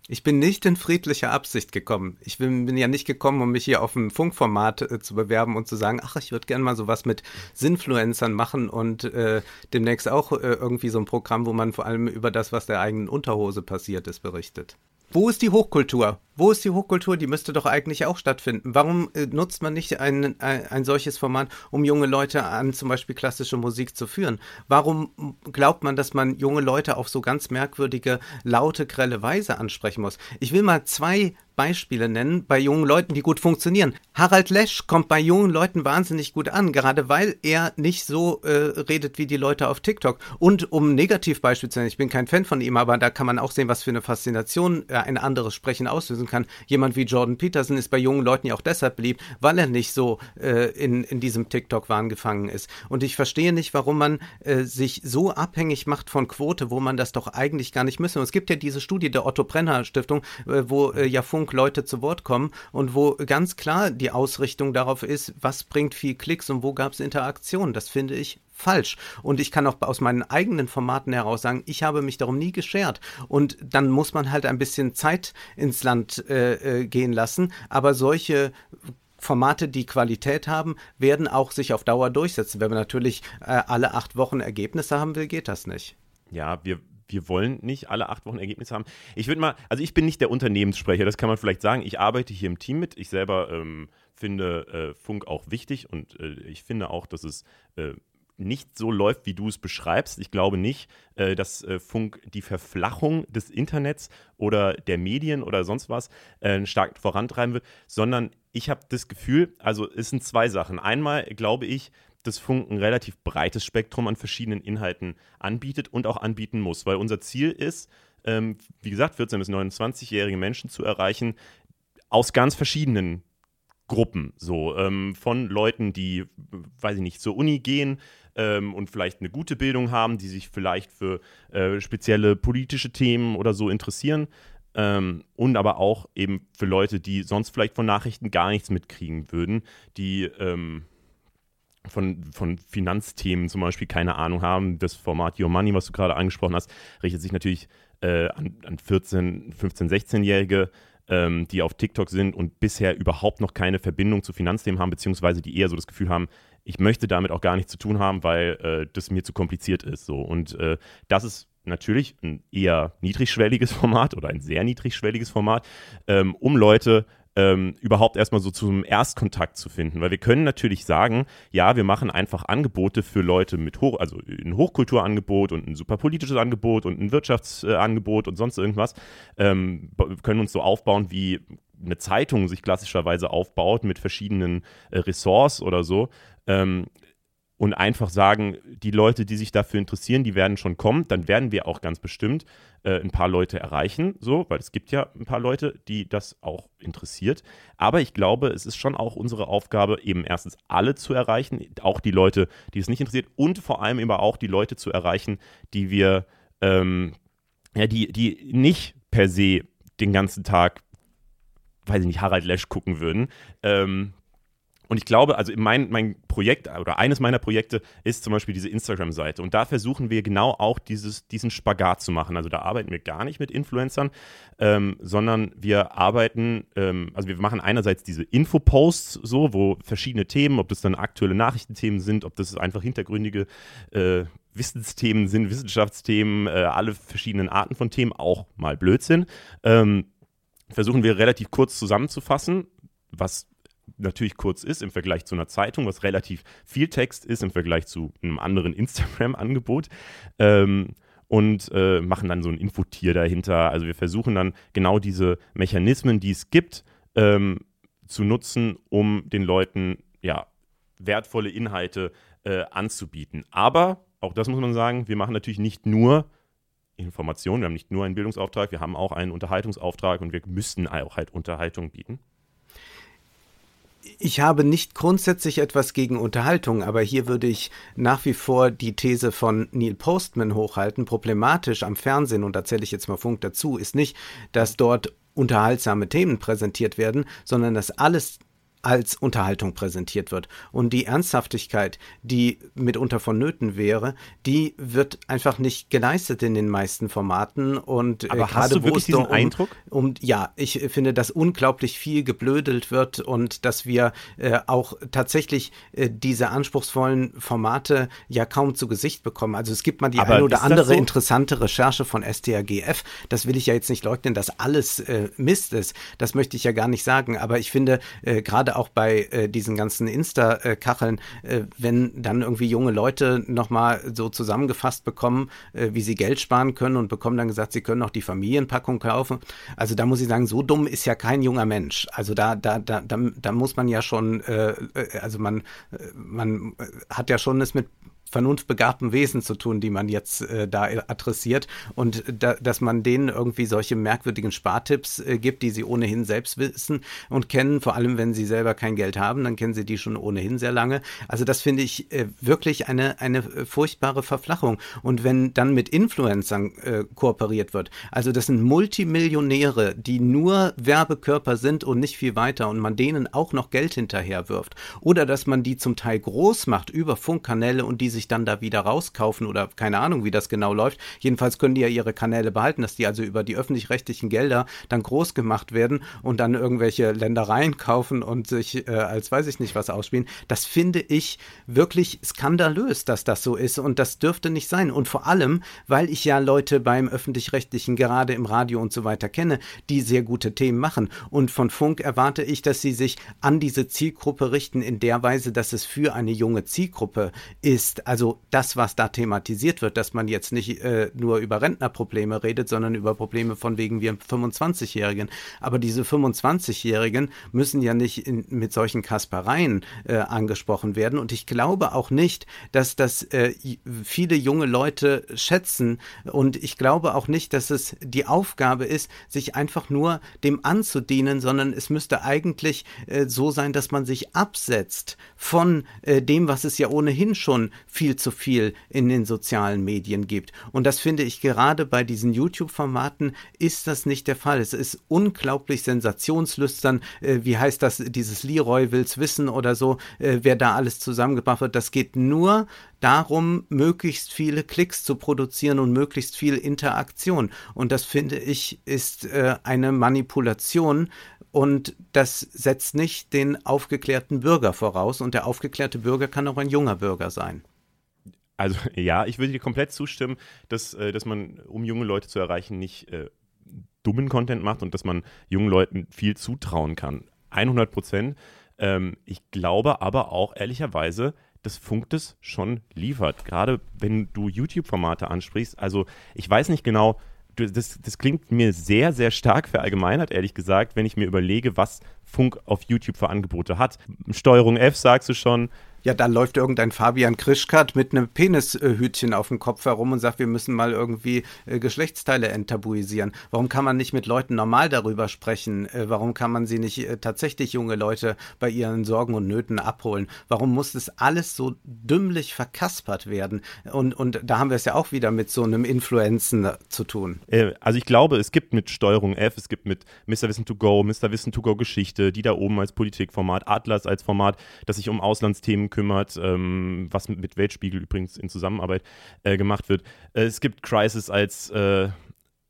Ich bin nicht in friedlicher Absicht gekommen. Ich bin, bin ja nicht gekommen, um mich hier auf ein Funkformat äh, zu bewerben und zu sagen, ach, ich würde gerne mal sowas mit Sinfluencern machen und äh, demnächst auch äh, irgendwie so ein Programm, wo man vor allem über das, was der eigenen Unterhose passiert ist, berichtet. Wo ist die Hochkultur? Wo ist die Hochkultur? Die müsste doch eigentlich auch stattfinden. Warum äh, nutzt man nicht ein, ein, ein, solches Format, um junge Leute an zum Beispiel klassische Musik zu führen? Warum glaubt man, dass man junge Leute auf so ganz merkwürdige, laute, grelle Weise ansprechen muss? Ich will mal zwei Beispiele nennen bei jungen Leuten, die gut funktionieren. Harald Lesch kommt bei jungen Leuten wahnsinnig gut an, gerade weil er nicht so äh, redet wie die Leute auf TikTok. Und um Negativbeispiel zu nennen, ich bin kein Fan von ihm, aber da kann man auch sehen, was für eine Faszination äh, ein anderes Sprechen auslösen kann. Jemand wie Jordan Peterson ist bei jungen Leuten ja auch deshalb beliebt, weil er nicht so äh, in, in diesem TikTok-Wahn gefangen ist. Und ich verstehe nicht, warum man äh, sich so abhängig macht von Quote, wo man das doch eigentlich gar nicht müsste. Und es gibt ja diese Studie der Otto Brenner Stiftung, äh, wo äh, ja Funk Leute zu Wort kommen und wo ganz klar die Ausrichtung darauf ist, was bringt viel Klicks und wo gab es Interaktion. Das finde ich falsch. Und ich kann auch aus meinen eigenen Formaten heraus sagen, ich habe mich darum nie geschert. Und dann muss man halt ein bisschen Zeit ins Land äh, äh gehen lassen. Aber solche Formate, die Qualität haben, werden auch sich auf Dauer durchsetzen. Wenn man natürlich äh, alle acht Wochen Ergebnisse haben will, geht das nicht. Ja, wir, wir wollen nicht alle acht Wochen Ergebnisse haben. Ich würde mal, also ich bin nicht der Unternehmenssprecher, das kann man vielleicht sagen. Ich arbeite hier im Team mit. Ich selber ähm, finde äh, Funk auch wichtig und äh, ich finde auch, dass es äh, nicht so läuft, wie du es beschreibst. Ich glaube nicht, äh, dass äh, Funk die Verflachung des Internets oder der Medien oder sonst was äh, stark vorantreiben wird, sondern ich habe das Gefühl, also es sind zwei Sachen. Einmal glaube ich, dass Funk ein relativ breites Spektrum an verschiedenen Inhalten anbietet und auch anbieten muss, weil unser Ziel ist, ähm, wie gesagt, 14- bis 29-jährige Menschen zu erreichen, aus ganz verschiedenen Gruppen, so ähm, von Leuten, die, weiß ich nicht, zur Uni gehen ähm, und vielleicht eine gute Bildung haben, die sich vielleicht für äh, spezielle politische Themen oder so interessieren. Ähm, und aber auch eben für Leute, die sonst vielleicht von Nachrichten gar nichts mitkriegen würden, die ähm, von, von Finanzthemen zum Beispiel keine Ahnung haben. Das Format Your Money, was du gerade angesprochen hast, richtet sich natürlich äh, an, an 14, 15, 16-Jährige, ähm, die auf TikTok sind und bisher überhaupt noch keine Verbindung zu Finanzthemen haben, beziehungsweise die eher so das Gefühl haben, ich möchte damit auch gar nichts zu tun haben, weil äh, das mir zu kompliziert ist. So. Und äh, das ist natürlich ein eher niedrigschwelliges Format oder ein sehr niedrigschwelliges Format, ähm, um Leute ähm, überhaupt erstmal so zum Erstkontakt zu finden. Weil wir können natürlich sagen, ja, wir machen einfach Angebote für Leute mit Hoch, also ein Hochkulturangebot und ein superpolitisches Angebot und ein Wirtschaftsangebot und sonst irgendwas. Ähm, können uns so aufbauen, wie eine Zeitung sich klassischerweise aufbaut mit verschiedenen äh, Ressorts oder so. Ähm, und einfach sagen, die Leute, die sich dafür interessieren, die werden schon kommen, dann werden wir auch ganz bestimmt äh, ein paar Leute erreichen, so, weil es gibt ja ein paar Leute, die das auch interessiert. Aber ich glaube, es ist schon auch unsere Aufgabe, eben erstens alle zu erreichen, auch die Leute, die es nicht interessiert, und vor allem eben auch die Leute zu erreichen, die wir, ähm, ja, die, die nicht per se den ganzen Tag, weiß ich nicht, Harald Lesch gucken würden. Ähm, und ich glaube, also mein, mein Projekt oder eines meiner Projekte ist zum Beispiel diese Instagram-Seite. Und da versuchen wir genau auch dieses, diesen Spagat zu machen. Also da arbeiten wir gar nicht mit Influencern, ähm, sondern wir arbeiten, ähm, also wir machen einerseits diese Infoposts so, wo verschiedene Themen, ob das dann aktuelle Nachrichtenthemen sind, ob das einfach hintergründige äh, Wissensthemen sind, Wissenschaftsthemen, äh, alle verschiedenen Arten von Themen, auch mal Blödsinn. Ähm, versuchen wir relativ kurz zusammenzufassen, was natürlich kurz ist im Vergleich zu einer Zeitung, was relativ viel Text ist im Vergleich zu einem anderen Instagram-Angebot. Ähm, und äh, machen dann so ein Infotier dahinter. Also wir versuchen dann genau diese Mechanismen, die es gibt, ähm, zu nutzen, um den Leuten ja wertvolle Inhalte äh, anzubieten. Aber auch das muss man sagen, wir machen natürlich nicht nur Informationen, wir haben nicht nur einen Bildungsauftrag, wir haben auch einen Unterhaltungsauftrag und wir müssen auch halt Unterhaltung bieten ich habe nicht grundsätzlich etwas gegen Unterhaltung, aber hier würde ich nach wie vor die These von Neil Postman hochhalten. Problematisch am Fernsehen, und da zähle ich jetzt mal Funk dazu, ist nicht, dass dort unterhaltsame Themen präsentiert werden, sondern dass alles als Unterhaltung präsentiert wird. Und die Ernsthaftigkeit, die mitunter vonnöten wäre, die wird einfach nicht geleistet in den meisten Formaten. Und äh, Aber äh, hast du wirklich diesen um, Eindruck? Um, ja, ich finde, dass unglaublich viel geblödelt wird und dass wir äh, auch tatsächlich äh, diese anspruchsvollen Formate ja kaum zu Gesicht bekommen. Also es gibt mal die Aber eine oder andere so? interessante Recherche von STRGF. Das will ich ja jetzt nicht leugnen, dass alles äh, Mist ist. Das möchte ich ja gar nicht sagen. Aber ich finde, äh, auch bei äh, diesen ganzen Insta-Kacheln, äh, wenn dann irgendwie junge Leute nochmal so zusammengefasst bekommen, äh, wie sie Geld sparen können und bekommen dann gesagt, sie können auch die Familienpackung kaufen. Also da muss ich sagen, so dumm ist ja kein junger Mensch. Also da, da, da, da, da muss man ja schon, äh, äh also man, äh, man hat ja schon es mit vernunftbegabten Wesen zu tun, die man jetzt äh, da adressiert und da, dass man denen irgendwie solche merkwürdigen Spartipps äh, gibt, die sie ohnehin selbst wissen und kennen, vor allem wenn sie selber kein Geld haben, dann kennen sie die schon ohnehin sehr lange. Also das finde ich äh, wirklich eine, eine furchtbare Verflachung. Und wenn dann mit Influencern äh, kooperiert wird, also das sind Multimillionäre, die nur Werbekörper sind und nicht viel weiter und man denen auch noch Geld hinterher wirft oder dass man die zum Teil groß macht über Funkkanäle und die sich sich dann da wieder rauskaufen oder keine Ahnung, wie das genau läuft. Jedenfalls können die ja ihre Kanäle behalten, dass die also über die öffentlich-rechtlichen Gelder dann groß gemacht werden und dann irgendwelche Ländereien kaufen und sich äh, als weiß ich nicht was ausspielen. Das finde ich wirklich skandalös, dass das so ist und das dürfte nicht sein. Und vor allem, weil ich ja Leute beim öffentlich-rechtlichen, gerade im Radio und so weiter kenne, die sehr gute Themen machen. Und von Funk erwarte ich, dass sie sich an diese Zielgruppe richten in der Weise, dass es für eine junge Zielgruppe ist also das, was da thematisiert wird, dass man jetzt nicht äh, nur über Rentnerprobleme redet, sondern über Probleme von wegen wir 25-Jährigen. Aber diese 25-Jährigen müssen ja nicht in, mit solchen Kaspereien äh, angesprochen werden. Und ich glaube auch nicht, dass das äh, viele junge Leute schätzen. Und ich glaube auch nicht, dass es die Aufgabe ist, sich einfach nur dem anzudienen, sondern es müsste eigentlich äh, so sein, dass man sich absetzt von äh, dem, was es ja ohnehin schon viel zu viel in den sozialen Medien gibt. Und das finde ich gerade bei diesen YouTube-Formaten ist das nicht der Fall. Es ist unglaublich sensationslüstern. Äh, wie heißt das, dieses Leroy will's wissen oder so, äh, wer da alles zusammengebracht wird. Das geht nur darum, möglichst viele Klicks zu produzieren und möglichst viel Interaktion. Und das finde ich ist äh, eine Manipulation und das setzt nicht den aufgeklärten Bürger voraus. Und der aufgeklärte Bürger kann auch ein junger Bürger sein. Also ja, ich würde dir komplett zustimmen, dass, äh, dass man, um junge Leute zu erreichen, nicht äh, dummen Content macht und dass man jungen Leuten viel zutrauen kann. 100 Prozent. Ähm, ich glaube aber auch ehrlicherweise, dass Funk das schon liefert. Gerade wenn du YouTube-Formate ansprichst. Also ich weiß nicht genau, das, das klingt mir sehr, sehr stark verallgemeinert, ehrlich gesagt, wenn ich mir überlege, was Funk auf YouTube für Angebote hat. Steuerung F sagst du schon, ja, da läuft irgendein Fabian Krischkat mit einem Penishütchen auf dem Kopf herum und sagt, wir müssen mal irgendwie äh, Geschlechtsteile enttabuisieren. Warum kann man nicht mit Leuten normal darüber sprechen? Äh, warum kann man sie nicht äh, tatsächlich junge Leute bei ihren Sorgen und Nöten abholen? Warum muss das alles so dümmlich verkaspert werden? Und, und da haben wir es ja auch wieder mit so einem Influenzen zu tun. Also ich glaube, es gibt mit Steuerung F, es gibt mit Mr. Wissen to Go, Mr. Wissen to Go Geschichte, die da oben als Politikformat, Atlas als Format, das sich um Auslandsthemen kümmert, ähm, was mit, Weltspiegel übrigens in Zusammenarbeit äh, gemacht wird. Äh, es gibt Crisis als äh,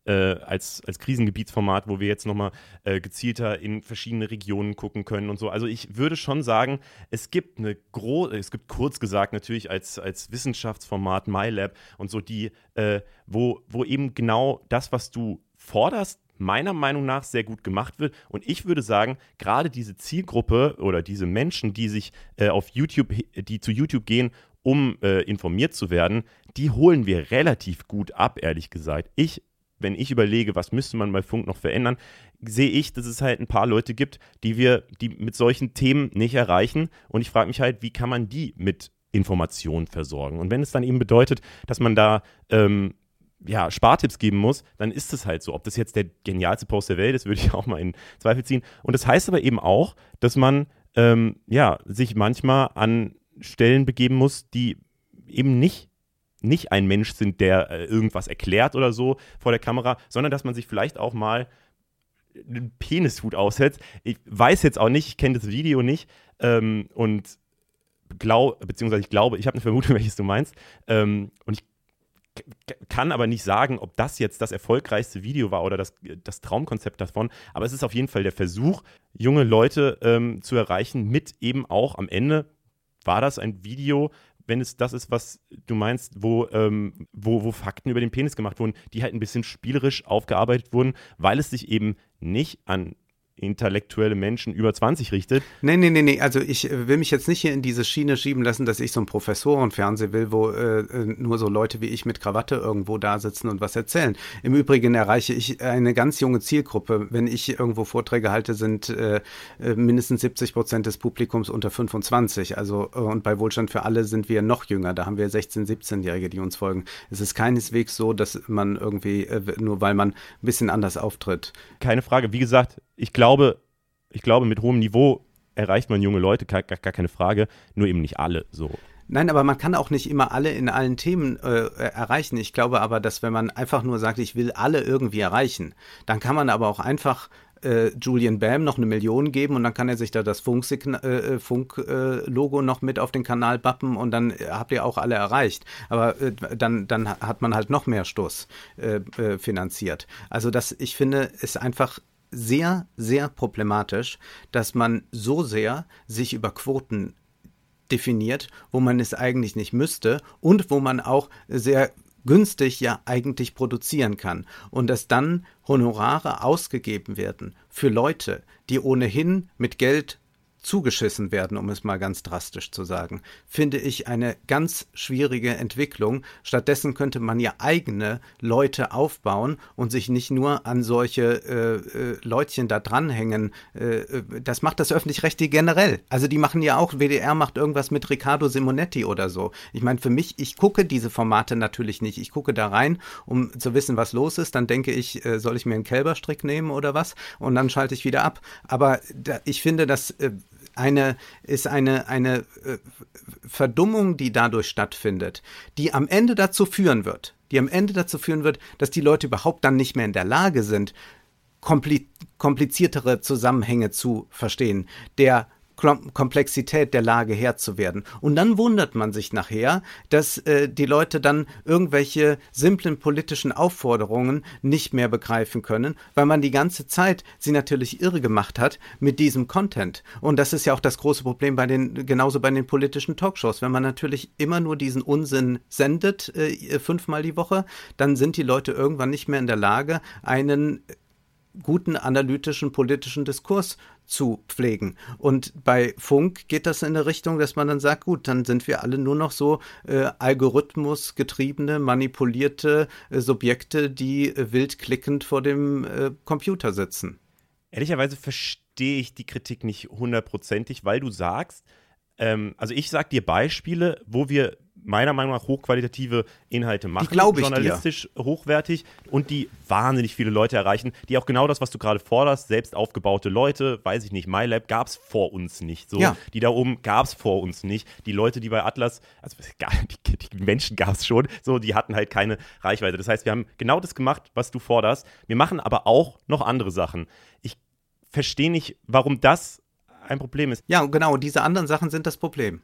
äh, als, als Krisengebietsformat, wo wir jetzt nochmal äh, gezielter in verschiedene Regionen gucken können und so. Also ich würde schon sagen, es gibt eine große, es gibt kurz gesagt natürlich als, als Wissenschaftsformat MyLab und so die, äh, wo, wo eben genau das, was du forderst, meiner Meinung nach sehr gut gemacht wird. Und ich würde sagen, gerade diese Zielgruppe oder diese Menschen, die sich äh, auf YouTube, die zu YouTube gehen, um äh, informiert zu werden, die holen wir relativ gut ab, ehrlich gesagt. Ich, wenn ich überlege, was müsste man bei Funk noch verändern, sehe ich, dass es halt ein paar Leute gibt, die wir, die mit solchen Themen nicht erreichen. Und ich frage mich halt, wie kann man die mit Informationen versorgen? Und wenn es dann eben bedeutet, dass man da ähm, ja, Spartipps geben muss, dann ist es halt so. Ob das jetzt der genialste Post der Welt ist, würde ich auch mal in Zweifel ziehen. Und das heißt aber eben auch, dass man ähm, ja, sich manchmal an Stellen begeben muss, die eben nicht nicht ein Mensch sind, der äh, irgendwas erklärt oder so vor der Kamera, sondern dass man sich vielleicht auch mal einen Penishut aussetzt. Ich weiß jetzt auch nicht, ich kenne das Video nicht ähm, und glaube, beziehungsweise ich glaube, ich habe eine Vermutung, welches du meinst. Ähm, und ich kann aber nicht sagen, ob das jetzt das erfolgreichste Video war oder das, das Traumkonzept davon. Aber es ist auf jeden Fall der Versuch, junge Leute ähm, zu erreichen, mit eben auch am Ende war das ein Video, wenn es das ist, was du meinst, wo, ähm, wo, wo Fakten über den Penis gemacht wurden, die halt ein bisschen spielerisch aufgearbeitet wurden, weil es sich eben nicht an intellektuelle Menschen über 20 richtet. Nee, nee, nee, nee. Also ich äh, will mich jetzt nicht hier in diese Schiene schieben lassen, dass ich so ein Professorenfernsehen will, wo äh, äh, nur so Leute wie ich mit Krawatte irgendwo da sitzen und was erzählen. Im Übrigen erreiche ich eine ganz junge Zielgruppe. Wenn ich irgendwo Vorträge halte, sind äh, äh mindestens 70 Prozent des Publikums unter 25. Also äh, und bei Wohlstand für alle sind wir noch jünger. Da haben wir 16-, 17-Jährige, die uns folgen. Es ist keineswegs so, dass man irgendwie, nur weil man ein bisschen anders auftritt. Keine Frage. Wie gesagt, ich glaube, ich glaube, mit hohem Niveau erreicht man junge Leute, gar, gar, keine Frage, nur eben nicht alle so. Nein, aber man kann auch nicht immer alle in allen Themen äh, erreichen. Ich glaube aber, dass wenn man einfach nur sagt, ich will alle irgendwie erreichen, dann kann man aber auch einfach äh, Julian Bam noch eine Million geben und dann kann er sich da das Funk-Logo äh, Funk, äh, noch mit auf den Kanal bappen und dann habt ihr auch alle erreicht. Aber äh, dann, dann hat man halt noch mehr Stoß äh, äh, finanziert. Also das, ich finde, ist einfach sehr, sehr problematisch, dass man so sehr sich über Quoten definiert, wo man es eigentlich nicht müsste und wo man auch sehr günstig ja eigentlich produzieren kann. Und dass dann Honorare ausgegeben werden für Leute, die ohnehin mit Geld zugeschissen werden, um es mal ganz drastisch zu sagen, finde ich eine ganz schwierige Entwicklung. Stattdessen könnte man ja eigene Leute aufbauen und sich nicht nur an solche äh, äh, Leutchen da dranhängen. Äh, äh das macht das öffentlich-rechtliche generell. Also die machen ja auch, WDR macht irgendwas mit Riccardo Simonetti oder so. Ich meine, für mich, ich gucke diese Formate natürlich nicht. Ich gucke da rein, um zu wissen, was los ist. Dann denke ich, äh, soll ich mir einen Kälberstrick nehmen oder was? Und dann schalte ich wieder ab. Aber da, ich finde, dass äh, eine, ist eine, eine äh, Verdummung, die dadurch stattfindet, die am Ende dazu führen wird, die am Ende dazu führen wird, dass die Leute überhaupt dann nicht mehr in der Lage sind, kompliziertere Zusammenhänge zu verstehen. Der Komplexität der Lage Herr zu werden. Und dann wundert man sich nachher, dass äh, die Leute dann irgendwelche simplen politischen Aufforderungen nicht mehr begreifen können, weil man die ganze Zeit sie natürlich irre gemacht hat mit diesem Content. Und das ist ja auch das große Problem bei den, genauso bei den politischen Talkshows. Wenn man natürlich immer nur diesen Unsinn sendet, äh, fünfmal die Woche, dann sind die Leute irgendwann nicht mehr in der Lage, einen guten analytischen politischen Diskurs zu pflegen. Und bei Funk geht das in eine Richtung, dass man dann sagt, gut, dann sind wir alle nur noch so äh, algorithmusgetriebene, manipulierte äh, Subjekte, die äh, wild klickend vor dem äh, Computer sitzen. Ehrlicherweise verstehe ich die Kritik nicht hundertprozentig, weil du sagst, ähm, also ich sage dir Beispiele, wo wir meiner Meinung nach hochqualitative Inhalte machen, die ich journalistisch dir. hochwertig und die wahnsinnig viele Leute erreichen, die auch genau das, was du gerade forderst, selbst aufgebaute Leute, weiß ich nicht, MyLab gab es vor uns nicht. So, ja. Die da oben gab es vor uns nicht. Die Leute, die bei Atlas, also die, die Menschen gab es schon, so, die hatten halt keine Reichweite. Das heißt, wir haben genau das gemacht, was du forderst. Wir machen aber auch noch andere Sachen. Ich verstehe nicht, warum das ein Problem ist. Ja, genau, diese anderen Sachen sind das Problem.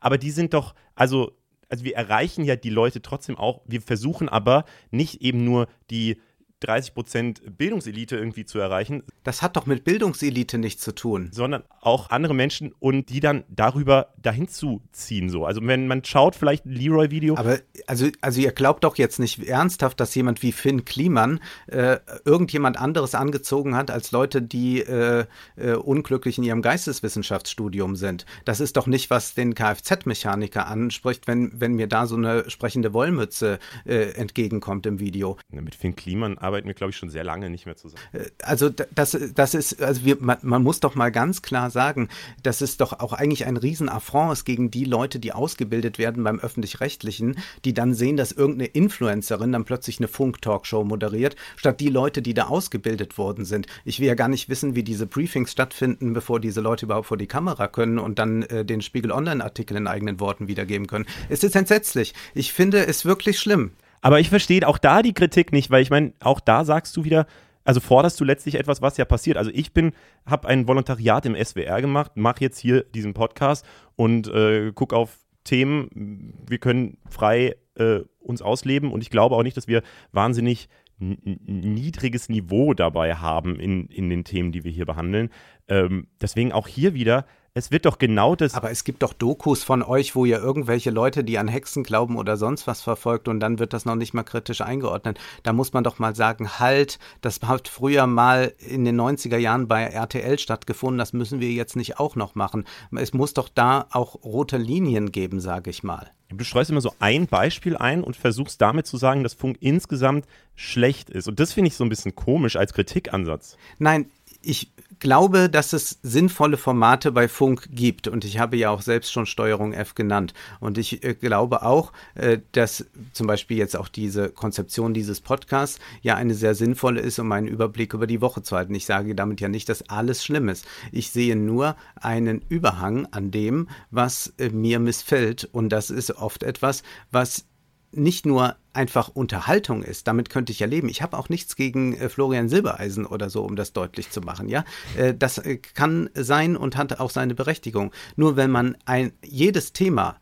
Aber die sind doch, also also wir erreichen ja die Leute trotzdem auch. Wir versuchen aber nicht eben nur die 30 Prozent Bildungselite irgendwie zu erreichen. Das hat doch mit Bildungselite nichts zu tun. Sondern auch andere Menschen und die dann darüber dahin zu ziehen. So. Also wenn man schaut, vielleicht ein Leroy-Video. Aber also, also ihr glaubt doch jetzt nicht ernsthaft, dass jemand wie Finn Kliman äh, irgendjemand anderes angezogen hat als Leute, die äh, äh, unglücklich in ihrem Geisteswissenschaftsstudium sind. Das ist doch nicht, was den Kfz-Mechaniker anspricht, wenn, wenn mir da so eine sprechende Wollmütze äh, entgegenkommt im Video. Ja, mit Finn Kliman aber arbeiten wir, glaube ich, schon sehr lange nicht mehr zusammen. Äh, also das, das ist, also wir, man, man, muss doch mal ganz klar sagen, dass es doch auch eigentlich ein Riesenaffront ist gegen die Leute, die ausgebildet werden beim Öffentlich-Rechtlichen, die dann sehen, dass irgendeine Influencerin dann plötzlich eine Funk-Talkshow moderiert, statt die Leute, die da ausgebildet worden sind. Ich will ja gar nicht wissen, wie diese Briefings stattfinden, bevor diese Leute überhaupt vor die Kamera können und dann äh, den Spiegel Online-Artikel in eigenen Worten wiedergeben können. Es ist entsetzlich. Ich finde es wirklich schlimm. Aber ich verstehe auch da die Kritik nicht, weil ich meine, auch da sagst du wieder, also forderst du letztlich etwas, was ja passiert. Also ich bin, habe ein Volontariat im SWR gemacht, mache jetzt hier diesen Podcast und äh, gucke auf Themen. Wir können frei äh, uns ausleben und ich glaube auch nicht, dass wir wahnsinnig niedriges Niveau dabei haben in, in den Themen, die wir hier behandeln. Ähm, deswegen auch hier wieder, es wird doch genau das. Aber es gibt doch Dokus von euch, wo ihr irgendwelche Leute, die an Hexen glauben oder sonst was verfolgt und dann wird das noch nicht mal kritisch eingeordnet. Da muss man doch mal sagen, halt, das hat früher mal in den 90er Jahren bei RTL stattgefunden, das müssen wir jetzt nicht auch noch machen. Es muss doch da auch rote Linien geben, sage ich mal. Du streust immer so ein Beispiel ein und versuchst damit zu sagen, dass Funk insgesamt schlecht ist. Und das finde ich so ein bisschen komisch als Kritikansatz. Nein, ich glaube, dass es sinnvolle Formate bei Funk gibt und ich habe ja auch selbst schon Steuerung F genannt und ich äh, glaube auch, äh, dass zum Beispiel jetzt auch diese Konzeption dieses Podcasts ja eine sehr sinnvolle ist, um einen Überblick über die Woche zu halten. Ich sage damit ja nicht, dass alles schlimm ist. Ich sehe nur einen Überhang an dem, was äh, mir missfällt und das ist oft etwas, was nicht nur einfach Unterhaltung ist, damit könnte ich ja leben. Ich habe auch nichts gegen äh, Florian Silbereisen oder so, um das deutlich zu machen. Ja, äh, das äh, kann sein und hat auch seine Berechtigung. Nur wenn man ein jedes Thema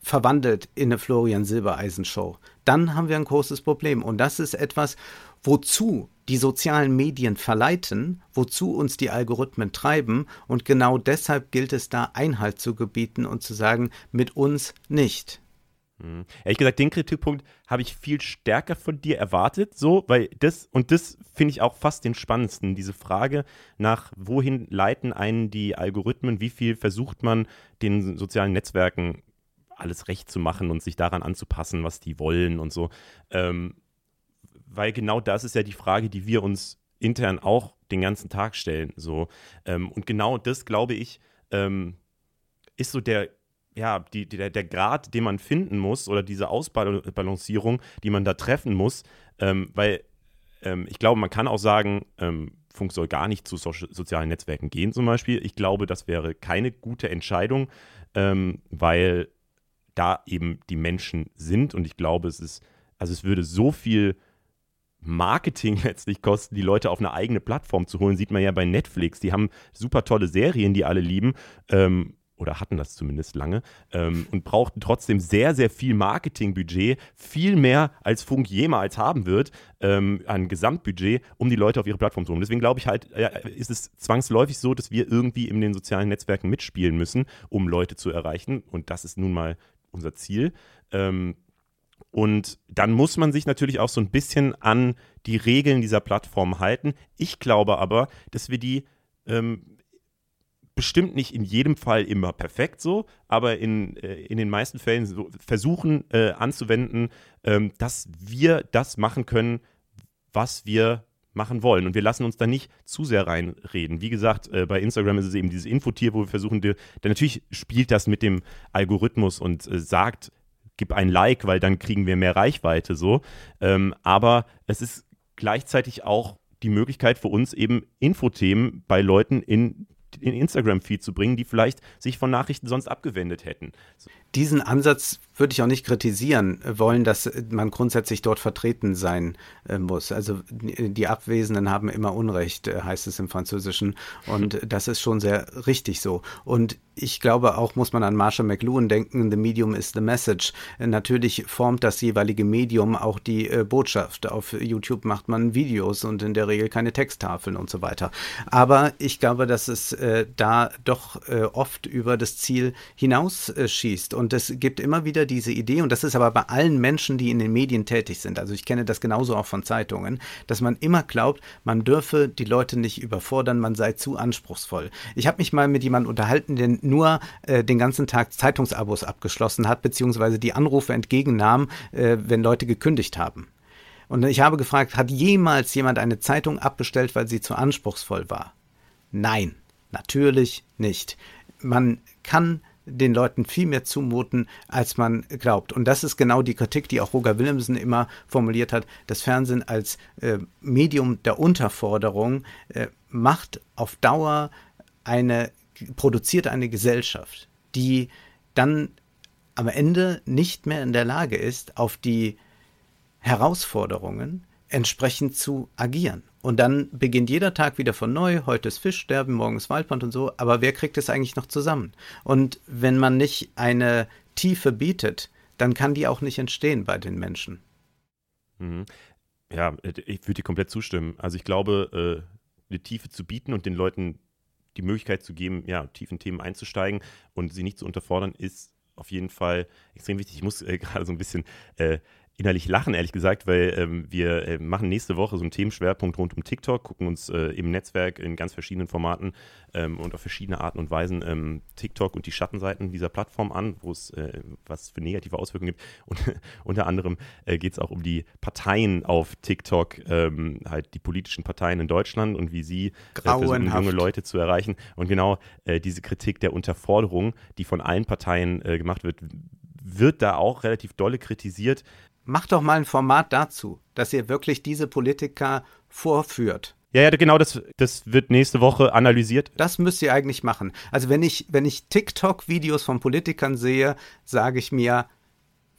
verwandelt in eine Florian Silbereisen Show, dann haben wir ein großes Problem. Und das ist etwas, wozu die sozialen Medien verleiten, wozu uns die Algorithmen treiben. Und genau deshalb gilt es da Einhalt zu gebieten und zu sagen, mit uns nicht. Mhm. Ehrlich gesagt, den Kritikpunkt habe ich viel stärker von dir erwartet, so, weil das, und das finde ich auch fast den spannendsten, diese Frage nach, wohin leiten einen die Algorithmen, wie viel versucht man den sozialen Netzwerken alles recht zu machen und sich daran anzupassen, was die wollen und so. Ähm, weil genau das ist ja die Frage, die wir uns intern auch den ganzen Tag stellen. So. Ähm, und genau das, glaube ich, ähm, ist so der ja, die, die, der, Grad, den man finden muss oder diese Ausbalancierung, die man da treffen muss, ähm, weil ähm, ich glaube, man kann auch sagen, ähm, Funk soll gar nicht zu so sozialen Netzwerken gehen zum Beispiel. Ich glaube, das wäre keine gute Entscheidung, ähm, weil da eben die Menschen sind und ich glaube, es ist, also es würde so viel Marketing letztlich kosten, die Leute auf eine eigene Plattform zu holen, sieht man ja bei Netflix. Die haben super tolle Serien, die alle lieben. Ähm, oder hatten das zumindest lange, ähm, und brauchten trotzdem sehr, sehr viel Marketingbudget, viel mehr als Funk jemals haben wird, ähm, an Gesamtbudget, um die Leute auf ihre Plattform zu holen. Deswegen glaube ich halt, äh, ist es zwangsläufig so, dass wir irgendwie in den sozialen Netzwerken mitspielen müssen, um Leute zu erreichen. Und das ist nun mal unser Ziel. Ähm, und dann muss man sich natürlich auch so ein bisschen an die Regeln dieser Plattform halten. Ich glaube aber, dass wir die ähm, bestimmt nicht in jedem Fall immer perfekt so, aber in, äh, in den meisten Fällen so versuchen äh, anzuwenden, ähm, dass wir das machen können, was wir machen wollen. Und wir lassen uns da nicht zu sehr reinreden. Wie gesagt, äh, bei Instagram ist es eben dieses Infotier, wo wir versuchen, denn natürlich spielt das mit dem Algorithmus und äh, sagt, gib ein Like, weil dann kriegen wir mehr Reichweite so. Ähm, aber es ist gleichzeitig auch die Möglichkeit für uns eben Infothemen bei Leuten in in Instagram-Feed zu bringen, die vielleicht sich von Nachrichten sonst abgewendet hätten. Diesen Ansatz würde ich auch nicht kritisieren wollen, dass man grundsätzlich dort vertreten sein äh, muss. Also die Abwesenden haben immer Unrecht, äh, heißt es im Französischen. Und das ist schon sehr richtig so. Und ich glaube auch, muss man an Marshall McLuhan denken, the medium is the message. Natürlich formt das jeweilige Medium auch die äh, Botschaft. Auf YouTube macht man Videos und in der Regel keine Texttafeln und so weiter. Aber ich glaube, dass es äh, da doch äh, oft über das Ziel hinausschießt. und es gibt immer wieder diese Idee, und das ist aber bei allen Menschen, die in den Medien tätig sind, also ich kenne das genauso auch von Zeitungen, dass man immer glaubt, man dürfe die Leute nicht überfordern, man sei zu anspruchsvoll. Ich habe mich mal mit jemandem unterhalten, der nur äh, den ganzen Tag Zeitungsabos abgeschlossen hat, beziehungsweise die Anrufe entgegennahm, äh, wenn Leute gekündigt haben. Und ich habe gefragt, hat jemals jemand eine Zeitung abbestellt, weil sie zu anspruchsvoll war? Nein, natürlich nicht. Man kann den Leuten viel mehr zumuten, als man glaubt. Und das ist genau die Kritik, die auch Roger Willemsen immer formuliert hat. Das Fernsehen als äh, Medium der Unterforderung äh, macht auf Dauer eine, produziert eine Gesellschaft, die dann am Ende nicht mehr in der Lage ist, auf die Herausforderungen entsprechend zu agieren. Und dann beginnt jeder Tag wieder von neu. Heute ist Fischsterben, morgen ist Waldbrand und so. Aber wer kriegt es eigentlich noch zusammen? Und wenn man nicht eine Tiefe bietet, dann kann die auch nicht entstehen bei den Menschen. Mhm. Ja, ich würde dir komplett zustimmen. Also ich glaube, äh, eine Tiefe zu bieten und den Leuten die Möglichkeit zu geben, ja, tiefen Themen einzusteigen und sie nicht zu unterfordern, ist auf jeden Fall extrem wichtig. Ich muss äh, gerade so ein bisschen äh, innerlich lachen, ehrlich gesagt, weil ähm, wir äh, machen nächste Woche so einen Themenschwerpunkt rund um TikTok, gucken uns äh, im Netzwerk in ganz verschiedenen Formaten ähm, und auf verschiedene Arten und Weisen ähm, TikTok und die Schattenseiten dieser Plattform an, wo es äh, was für negative Auswirkungen gibt. Und unter anderem äh, geht es auch um die Parteien auf TikTok, ähm, halt die politischen Parteien in Deutschland und wie sie äh, versuchen, junge Leute zu erreichen. Und genau äh, diese Kritik der Unterforderung, die von allen Parteien gemacht wird, wird da auch relativ dolle kritisiert. Macht doch mal ein Format dazu, dass ihr wirklich diese Politiker vorführt. Ja, ja, genau, das, das wird nächste Woche analysiert. Das müsst ihr eigentlich machen. Also wenn ich, wenn ich TikTok-Videos von Politikern sehe, sage ich mir,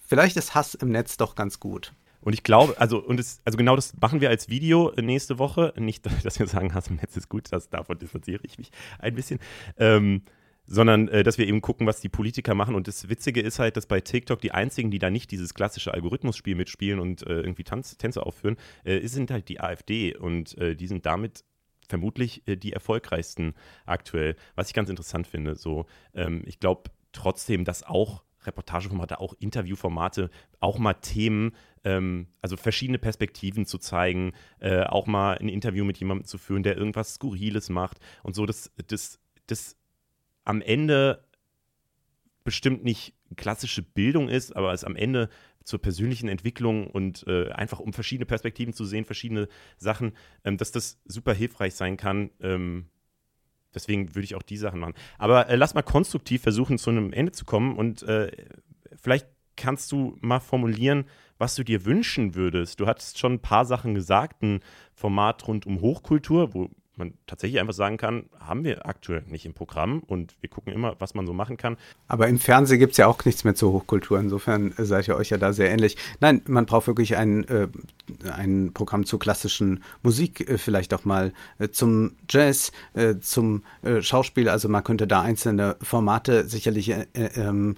vielleicht ist Hass im Netz doch ganz gut. Und ich glaube, also, und es, also genau das machen wir als Video nächste Woche. Nicht, dass wir sagen, Hass im Netz ist gut, das, davon distanziere ich mich ein bisschen. Ähm, sondern äh, dass wir eben gucken, was die Politiker machen. Und das Witzige ist halt, dass bei TikTok die einzigen, die da nicht dieses klassische Algorithmusspiel mitspielen und äh, irgendwie Tanz, Tänze aufführen, äh, sind halt die AfD. Und äh, die sind damit vermutlich äh, die erfolgreichsten aktuell, was ich ganz interessant finde. So, ähm, ich glaube trotzdem, dass auch Reportageformate, auch Interviewformate, auch mal Themen, ähm, also verschiedene Perspektiven zu zeigen, äh, auch mal ein Interview mit jemandem zu führen, der irgendwas Skurriles macht und so, das, das, das am Ende bestimmt nicht klassische Bildung ist, aber es am Ende zur persönlichen Entwicklung und äh, einfach um verschiedene Perspektiven zu sehen, verschiedene Sachen, ähm, dass das super hilfreich sein kann. Ähm, deswegen würde ich auch die Sachen machen. Aber äh, lass mal konstruktiv versuchen, zu einem Ende zu kommen und äh, vielleicht kannst du mal formulieren, was du dir wünschen würdest. Du hattest schon ein paar Sachen gesagt, ein Format rund um Hochkultur, wo man tatsächlich einfach sagen kann, haben wir aktuell nicht im Programm und wir gucken immer, was man so machen kann. Aber im Fernsehen gibt es ja auch nichts mehr zur Hochkultur. Insofern seid ihr euch ja da sehr ähnlich. Nein, man braucht wirklich ein, äh, ein Programm zur klassischen Musik, äh, vielleicht auch mal äh, zum Jazz, äh, zum äh, Schauspiel. Also man könnte da einzelne Formate sicherlich äh, ähm,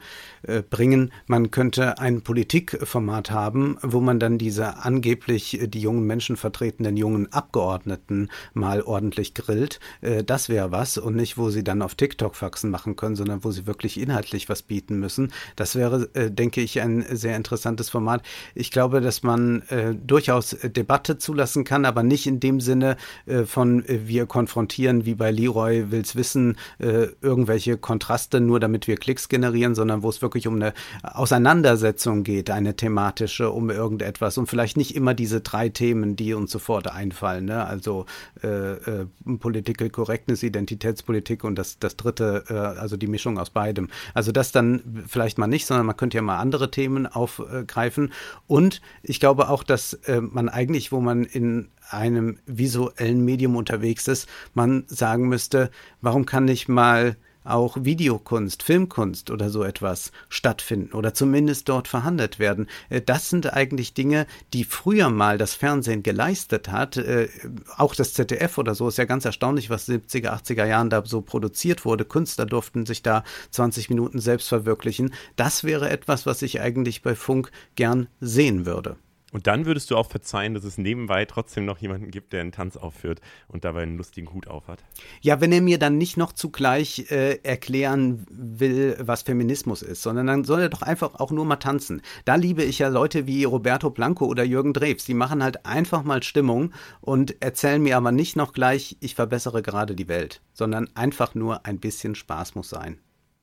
bringen. Man könnte ein Politikformat haben, wo man dann diese angeblich die jungen Menschen vertretenden jungen Abgeordneten mal ordentlich ordentlich grillt, äh, das wäre was und nicht, wo sie dann auf TikTok Faxen machen können, sondern wo sie wirklich inhaltlich was bieten müssen. Das wäre, äh, denke ich, ein sehr interessantes Format. Ich glaube, dass man äh, durchaus Debatte zulassen kann, aber nicht in dem Sinne äh, von äh, wir konfrontieren, wie bei Leroy will's wissen, äh, irgendwelche Kontraste, nur damit wir Klicks generieren, sondern wo es wirklich um eine Auseinandersetzung geht, eine thematische, um irgendetwas und vielleicht nicht immer diese drei Themen, die uns sofort einfallen. Ne? Also äh, äh, Political Correctness, Identitätspolitik und das, das dritte, äh, also die Mischung aus beidem. Also das dann vielleicht mal nicht, sondern man könnte ja mal andere Themen aufgreifen. Und ich glaube auch, dass äh, man eigentlich, wo man in einem visuellen Medium unterwegs ist, man sagen müsste, warum kann ich mal auch Videokunst, Filmkunst oder so etwas stattfinden oder zumindest dort verhandelt werden. Äh, das sind eigentlich Dinge, die früher mal das Fernsehen geleistet hat. Äh, auch das ZDF oder so ist ja ganz erstaunlich, was 70er, 80er Jahren da so produziert wurde. Künstler durften sich da 20 Minuten selbst verwirklichen. Das wäre etwas, was ich eigentlich bei Funk gern sehen würde. Und dann würdest du auch verzeihen, dass es nebenbei trotzdem noch jemanden gibt, der einen Tanz aufführt und dabei einen lustigen Hut aufhat? Ja, wenn er mir dann nicht noch zugleich äh, erklären will, was Feminismus ist, sondern dann soll er doch einfach auch nur mal tanzen. Da liebe ich ja Leute wie Roberto Blanco oder Jürgen Drews. Die machen halt einfach mal Stimmung und erzählen mir aber nicht noch gleich, ich verbessere gerade die Welt, sondern einfach nur ein bisschen Spaß muss sein.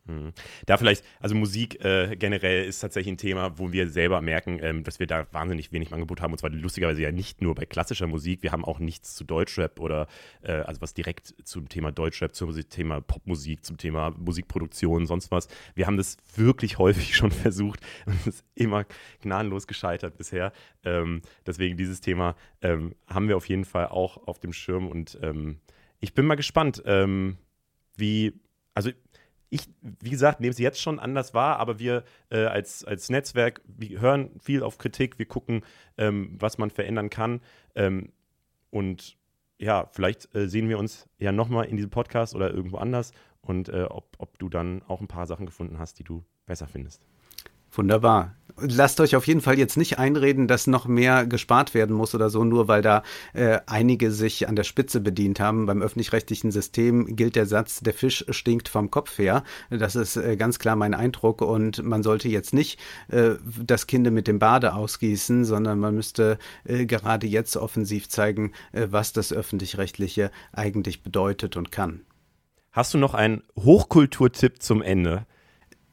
Mhm. Da vielleicht, also Musik äh, generell ist tatsächlich ein Thema, wo wir selber merken, ähm, dass wir da wahnsinnig wenig Angebot haben. Und zwar lustigerweise ja nicht nur bei klassischer Musik. Wir haben auch nichts zu Deutschrap oder äh, also was direkt zum Thema Deutschrap, zum Thema Popmusik, zum Thema Musikproduktion, sonst was. Wir haben das wirklich häufig schon versucht und es ist immer gnadenlos gescheitert bisher. Ähm, deswegen dieses Thema ähm, haben wir auf jeden Fall auch auf dem Schirm und ähm, ich bin mal gespannt, ähm, wie, also ich, wie gesagt, nehme sie jetzt schon anders wahr, aber wir äh, als, als Netzwerk wir hören viel auf Kritik, wir gucken, ähm, was man verändern kann. Ähm, und ja, vielleicht äh, sehen wir uns ja nochmal in diesem Podcast oder irgendwo anders und äh, ob, ob du dann auch ein paar Sachen gefunden hast, die du besser findest. Wunderbar. Lasst euch auf jeden Fall jetzt nicht einreden, dass noch mehr gespart werden muss oder so, nur weil da äh, einige sich an der Spitze bedient haben. Beim öffentlich-rechtlichen System gilt der Satz, der Fisch stinkt vom Kopf her. Das ist äh, ganz klar mein Eindruck und man sollte jetzt nicht äh, das Kind mit dem Bade ausgießen, sondern man müsste äh, gerade jetzt offensiv zeigen, äh, was das öffentlich-rechtliche eigentlich bedeutet und kann. Hast du noch einen Hochkulturtipp zum Ende?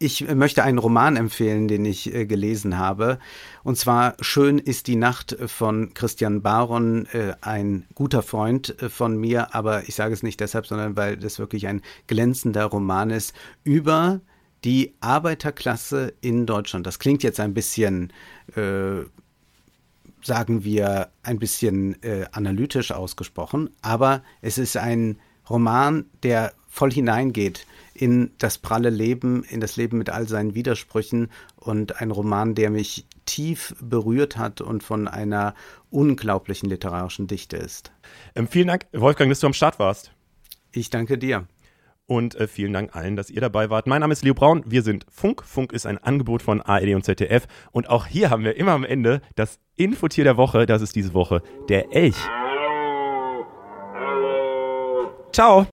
Ich möchte einen Roman empfehlen, den ich äh, gelesen habe. Und zwar Schön ist die Nacht von Christian Baron, äh, ein guter Freund äh, von mir, aber ich sage es nicht deshalb, sondern weil das wirklich ein glänzender Roman ist über die Arbeiterklasse in Deutschland. Das klingt jetzt ein bisschen, äh, sagen wir, ein bisschen äh, analytisch ausgesprochen, aber es ist ein Roman, der voll hineingeht in das pralle Leben, in das Leben mit all seinen Widersprüchen und ein Roman, der mich tief berührt hat und von einer unglaublichen literarischen Dichte ist. Ähm, vielen Dank, Wolfgang, dass du am Start warst. Ich danke dir. Und äh, vielen Dank allen, dass ihr dabei wart. Mein Name ist Leo Braun. Wir sind Funk. Funk ist ein Angebot von ARD und ZDF. Und auch hier haben wir immer am Ende das Infotier der Woche. Das ist diese Woche der Elch. Ciao.